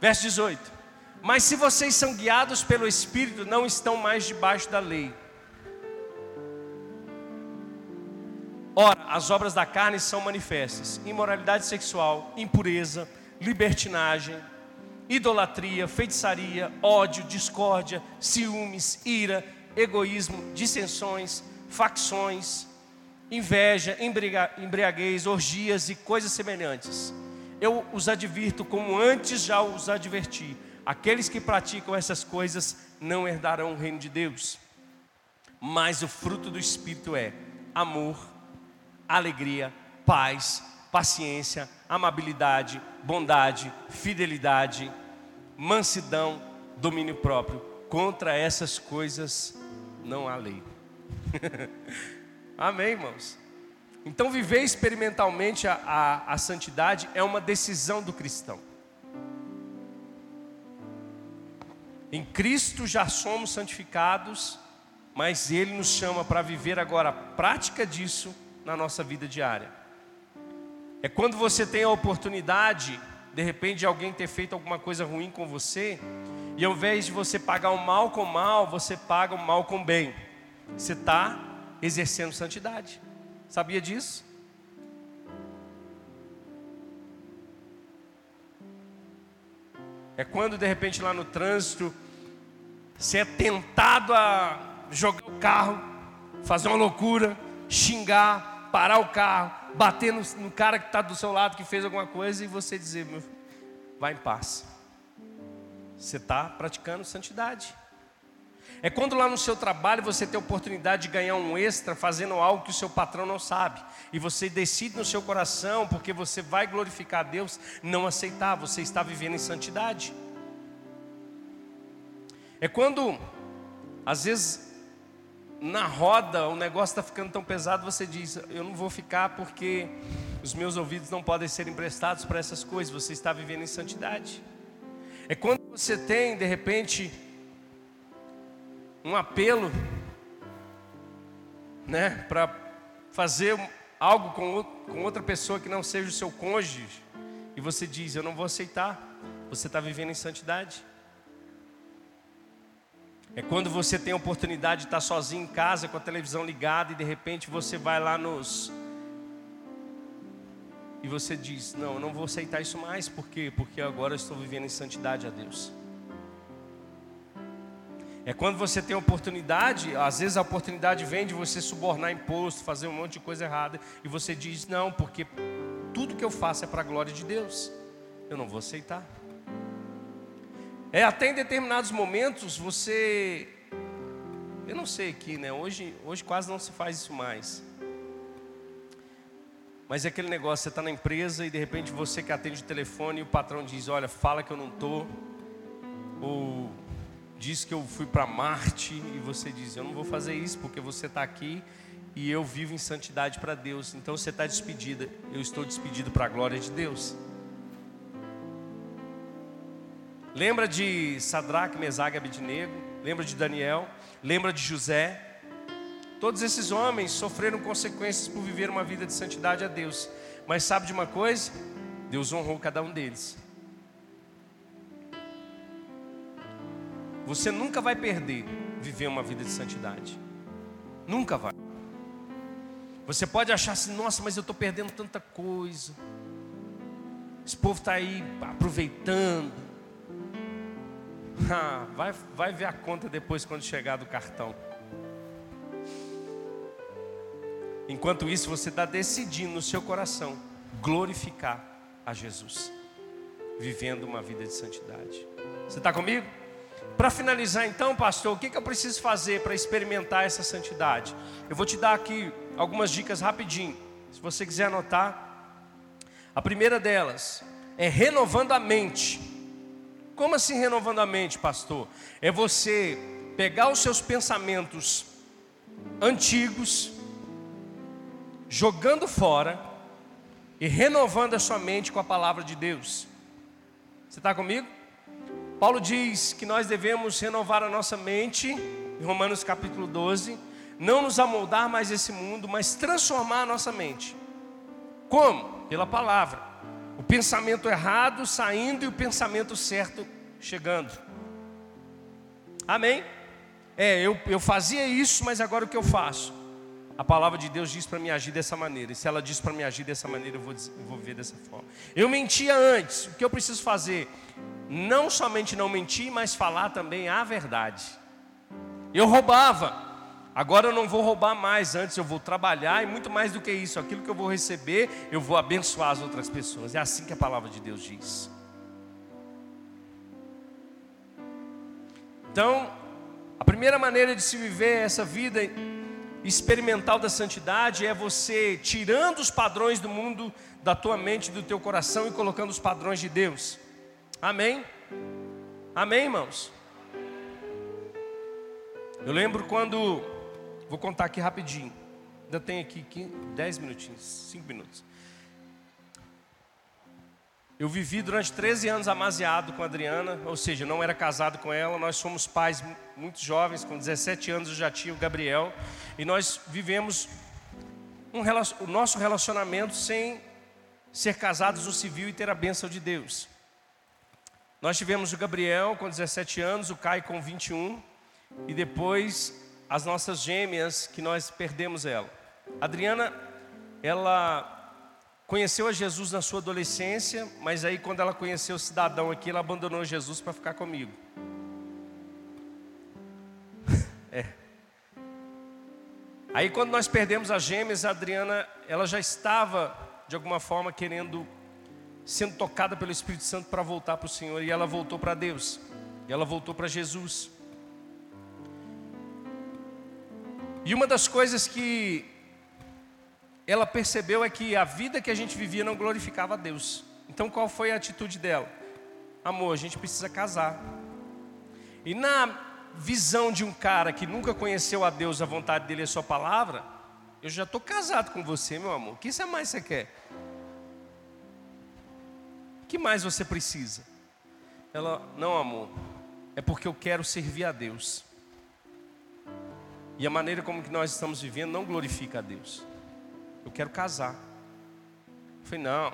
Verso 18: Mas se vocês são guiados pelo espírito, não estão mais debaixo da lei. Ora, as obras da carne são manifestas: imoralidade sexual, impureza, libertinagem idolatria, feitiçaria, ódio, discórdia, ciúmes, ira, egoísmo, dissensões, facções, inveja, embriaguez, orgias e coisas semelhantes. Eu os advirto como antes já os adverti. Aqueles que praticam essas coisas não herdarão o reino de Deus. Mas o fruto do Espírito é amor, alegria, paz, paciência, amabilidade, bondade, fidelidade, mansidão, domínio próprio. Contra essas coisas não há lei. (laughs) Amém, irmãos? Então, viver experimentalmente a, a, a santidade é uma decisão do cristão. Em Cristo já somos santificados, mas Ele nos chama para viver agora a prática disso na nossa vida diária. É quando você tem a oportunidade, de repente, de alguém ter feito alguma coisa ruim com você, e ao invés de você pagar o mal com mal, você paga o mal com bem. Você está exercendo santidade. Sabia disso? É quando de repente lá no trânsito você é tentado a jogar o carro, fazer uma loucura, xingar, parar o carro, bater no, no cara que está do seu lado que fez alguma coisa e você dizer, meu, vai em paz. Você está praticando santidade. É quando lá no seu trabalho você tem a oportunidade de ganhar um extra fazendo algo que o seu patrão não sabe. E você decide no seu coração, porque você vai glorificar a Deus, não aceitar, você está vivendo em santidade. É quando, às vezes, na roda o negócio está ficando tão pesado, você diz: Eu não vou ficar porque os meus ouvidos não podem ser emprestados para essas coisas. Você está vivendo em santidade. É quando você tem, de repente, um apelo, né, para fazer algo com, com outra pessoa que não seja o seu cônjuge, e você diz: Eu não vou aceitar, você está vivendo em santidade. É quando você tem a oportunidade de estar sozinho em casa com a televisão ligada e de repente você vai lá nos. E você diz: Não, eu não vou aceitar isso mais, por quê? Porque agora eu estou vivendo em santidade a Deus. É quando você tem oportunidade, às vezes a oportunidade vem de você subornar imposto, fazer um monte de coisa errada, e você diz: Não, porque tudo que eu faço é para a glória de Deus, eu não vou aceitar. É até em determinados momentos você, eu não sei aqui, né? Hoje, hoje quase não se faz isso mais. Mas é aquele negócio, você está na empresa e de repente você que atende o telefone e o patrão diz, olha, fala que eu não estou. Ou diz que eu fui para Marte e você diz: Eu não vou fazer isso porque você está aqui e eu vivo em santidade para Deus. Então você está despedida, eu estou despedido para a glória de Deus. Lembra de Sadraque, Mesague Abednego? Lembra de Daniel? Lembra de José? Todos esses homens sofreram consequências por viver uma vida de santidade a Deus. Mas sabe de uma coisa? Deus honrou cada um deles. Você nunca vai perder viver uma vida de santidade. Nunca vai. Você pode achar assim, nossa, mas eu estou perdendo tanta coisa. Esse povo está aí aproveitando. (laughs) Vai, vai ver a conta depois quando chegar do cartão. Enquanto isso, você está decidindo no seu coração glorificar a Jesus, vivendo uma vida de santidade. Você está comigo? Para finalizar, então, pastor, o que, que eu preciso fazer para experimentar essa santidade? Eu vou te dar aqui algumas dicas rapidinho. Se você quiser anotar, a primeira delas é renovando a mente. Como assim renovando a mente, pastor? É você pegar os seus pensamentos antigos, jogando fora e renovando a sua mente com a palavra de Deus. Você está comigo? Paulo diz que nós devemos renovar a nossa mente, em Romanos capítulo 12, não nos amoldar mais esse mundo, mas transformar a nossa mente. Como? Pela palavra. O pensamento errado saindo e o pensamento certo chegando. Amém? É, eu, eu fazia isso, mas agora o que eu faço? A palavra de Deus diz para me agir dessa maneira. E se ela diz para me agir dessa maneira, eu vou, eu vou viver dessa forma. Eu mentia antes. O que eu preciso fazer? não somente não mentir, mas falar também a verdade. Eu roubava. Agora eu não vou roubar mais, antes eu vou trabalhar e muito mais do que isso, aquilo que eu vou receber, eu vou abençoar as outras pessoas. É assim que a palavra de Deus diz. Então, a primeira maneira de se viver essa vida experimental da santidade é você tirando os padrões do mundo da tua mente, do teu coração e colocando os padrões de Deus. Amém? Amém, irmãos? Eu lembro quando, vou contar aqui rapidinho, ainda tem aqui 10 minutinhos, 5 minutos. Eu vivi durante 13 anos amasiado com a Adriana, ou seja, não era casado com ela. Nós somos pais muito jovens, com 17 anos eu já tinha o Gabriel. E nós vivemos um, o nosso relacionamento sem ser casados no civil e ter a bênção de Deus. Nós tivemos o Gabriel com 17 anos, o Caio com 21, e depois as nossas gêmeas, que nós perdemos ela. Adriana, ela conheceu a Jesus na sua adolescência, mas aí quando ela conheceu o cidadão aqui, ela abandonou Jesus para ficar comigo. (laughs) é. Aí quando nós perdemos as gêmeas, a Adriana, ela já estava de alguma forma querendo sendo tocada pelo Espírito Santo para voltar para o Senhor, e ela voltou para Deus. E ela voltou para Jesus. E uma das coisas que ela percebeu é que a vida que a gente vivia não glorificava a Deus. Então qual foi a atitude dela? Amor, a gente precisa casar. E na visão de um cara que nunca conheceu a Deus, a vontade dele a sua palavra, eu já estou casado com você, meu amor. O que isso é mais você quer? O que mais você precisa? Ela, não, amor, é porque eu quero servir a Deus. E a maneira como que nós estamos vivendo não glorifica a Deus. Eu quero casar. Eu falei, não,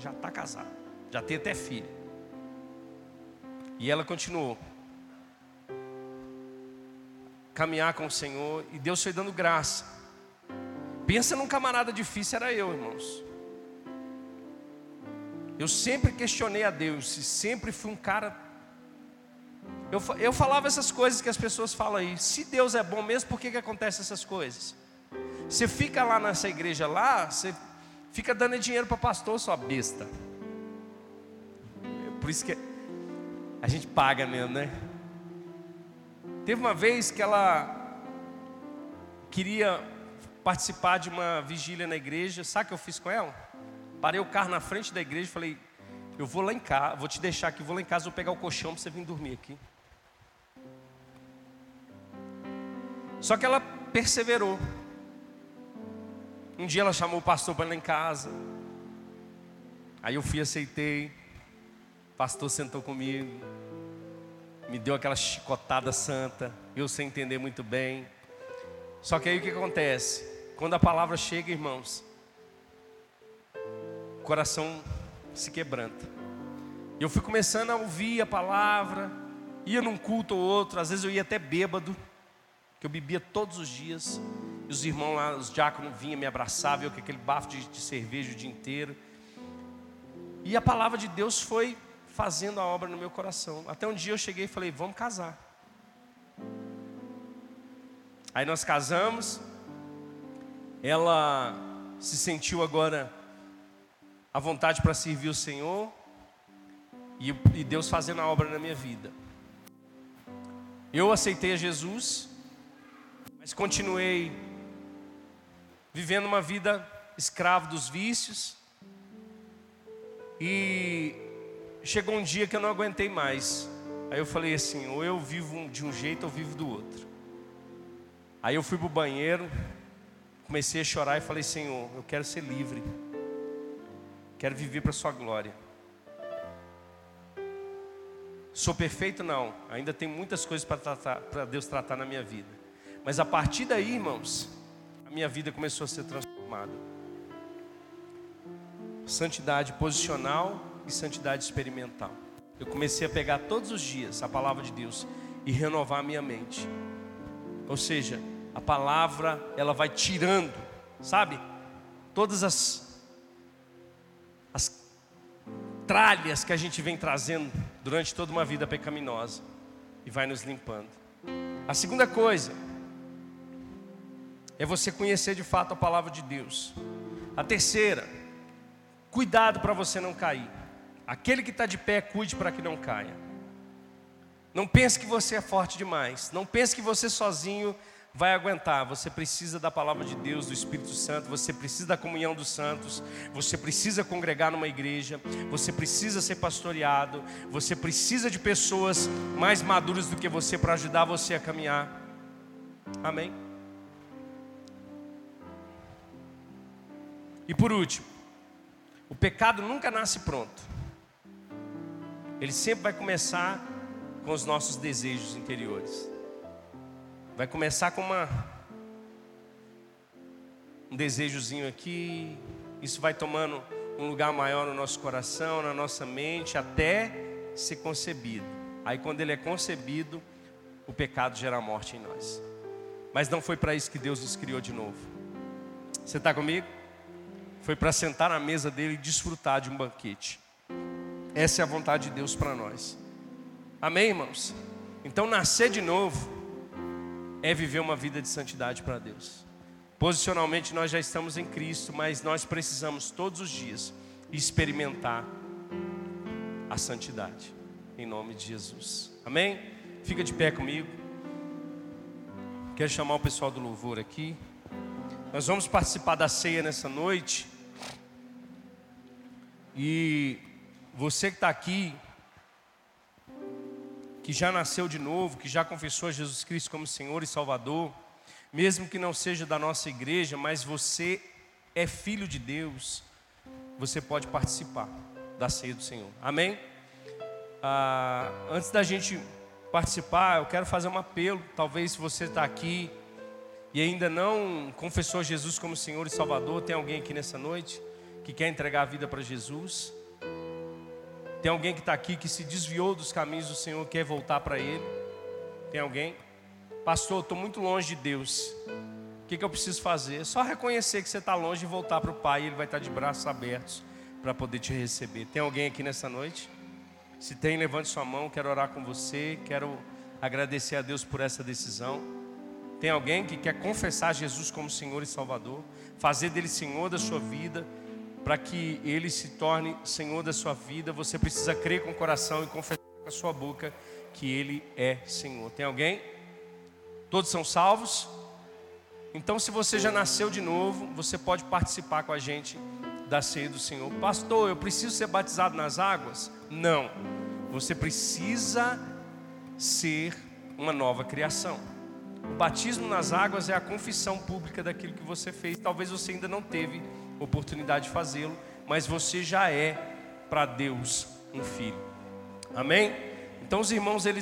já está casado, já tem até filho. E ela continuou. Caminhar com o Senhor e Deus foi dando graça. Pensa num camarada difícil, era eu, irmãos. Eu sempre questionei a Deus e sempre fui um cara. Eu, eu falava essas coisas que as pessoas falam aí. Se Deus é bom mesmo, por que, que acontecem essas coisas? Você fica lá nessa igreja lá, você fica dando dinheiro para pastor, sua besta. Por isso que a gente paga mesmo, né? Teve uma vez que ela queria participar de uma vigília na igreja. Sabe o que eu fiz com ela? Parei o carro na frente da igreja e falei: Eu vou lá em casa, vou te deixar aqui, vou lá em casa, vou pegar o colchão para você vir dormir aqui. Só que ela perseverou. Um dia ela chamou o pastor para lá em casa. Aí eu fui, aceitei. O pastor sentou comigo. Me deu aquela chicotada santa. Eu sem entender muito bem. Só que aí o que acontece? Quando a palavra chega, irmãos, o coração se quebranta. Eu fui começando a ouvir a palavra, ia num culto ou outro, às vezes eu ia até bêbado, que eu bebia todos os dias. E os irmãos lá, os diáconos vinham me abraçavam, eu com aquele bafo de, de cerveja o dia inteiro. E a palavra de Deus foi fazendo a obra no meu coração. Até um dia eu cheguei e falei: vamos casar. Aí nós casamos. Ela se sentiu agora à vontade para servir o Senhor. E, e Deus fazendo a obra na minha vida. Eu aceitei a Jesus, mas continuei vivendo uma vida escravo dos vícios. E chegou um dia que eu não aguentei mais. Aí eu falei assim: ou eu vivo de um jeito ou vivo do outro. Aí eu fui para o banheiro, comecei a chorar e falei: Senhor, eu quero ser livre, quero viver para a Sua glória. Sou perfeito? Não, ainda tem muitas coisas para Deus tratar na minha vida. Mas a partir daí, irmãos, a minha vida começou a ser transformada. Santidade posicional e santidade experimental. Eu comecei a pegar todos os dias a palavra de Deus e renovar a minha mente. Ou seja, a palavra ela vai tirando, sabe? Todas as as tralhas que a gente vem trazendo durante toda uma vida pecaminosa e vai nos limpando. A segunda coisa é você conhecer de fato a palavra de Deus. A terceira, cuidado para você não cair. Aquele que está de pé, cuide para que não caia. Não pense que você é forte demais. Não pense que você sozinho vai aguentar. Você precisa da palavra de Deus, do Espírito Santo, você precisa da comunhão dos santos, você precisa congregar numa igreja, você precisa ser pastoreado, você precisa de pessoas mais maduras do que você para ajudar você a caminhar. Amém? E por último, o pecado nunca nasce pronto. Ele sempre vai começar com os nossos desejos interiores. Vai começar com uma um desejozinho aqui, isso vai tomando um lugar maior no nosso coração, na nossa mente, até ser concebido. Aí quando ele é concebido, o pecado gera morte em nós. Mas não foi para isso que Deus nos criou de novo. Você está comigo? Foi para sentar na mesa dele e desfrutar de um banquete. Essa é a vontade de Deus para nós. Amém, irmãos? Então, nascer de novo é viver uma vida de santidade para Deus. Posicionalmente nós já estamos em Cristo, mas nós precisamos todos os dias experimentar a santidade, em nome de Jesus. Amém? Fica de pé comigo. Quero chamar o pessoal do louvor aqui. Nós vamos participar da ceia nessa noite. E você que está aqui, que já nasceu de novo, que já confessou a Jesus Cristo como Senhor e Salvador, mesmo que não seja da nossa igreja, mas você é filho de Deus, você pode participar da ceia do Senhor. Amém? Ah, antes da gente participar, eu quero fazer um apelo. Talvez se você está aqui e ainda não confessou Jesus como Senhor e Salvador, tem alguém aqui nessa noite que quer entregar a vida para Jesus? Tem alguém que está aqui que se desviou dos caminhos do Senhor, quer voltar para Ele? Tem alguém? Pastor, estou muito longe de Deus. O que, que eu preciso fazer? É só reconhecer que você está longe e voltar para o Pai. Ele vai estar tá de braços abertos para poder te receber. Tem alguém aqui nessa noite? Se tem, levante sua mão. Quero orar com você. Quero agradecer a Deus por essa decisão. Tem alguém que quer confessar Jesus como Senhor e Salvador, fazer dele Senhor da sua vida para que Ele se torne Senhor da sua vida, você precisa crer com o coração e confessar com a sua boca que Ele é Senhor. Tem alguém? Todos são salvos? Então, se você já nasceu de novo, você pode participar com a gente da ceia do Senhor. Pastor, eu preciso ser batizado nas águas? Não. Você precisa ser uma nova criação. O batismo nas águas é a confissão pública daquilo que você fez. Talvez você ainda não teve oportunidade de fazê-lo, mas você já é para Deus um filho. Amém? Então os irmãos eles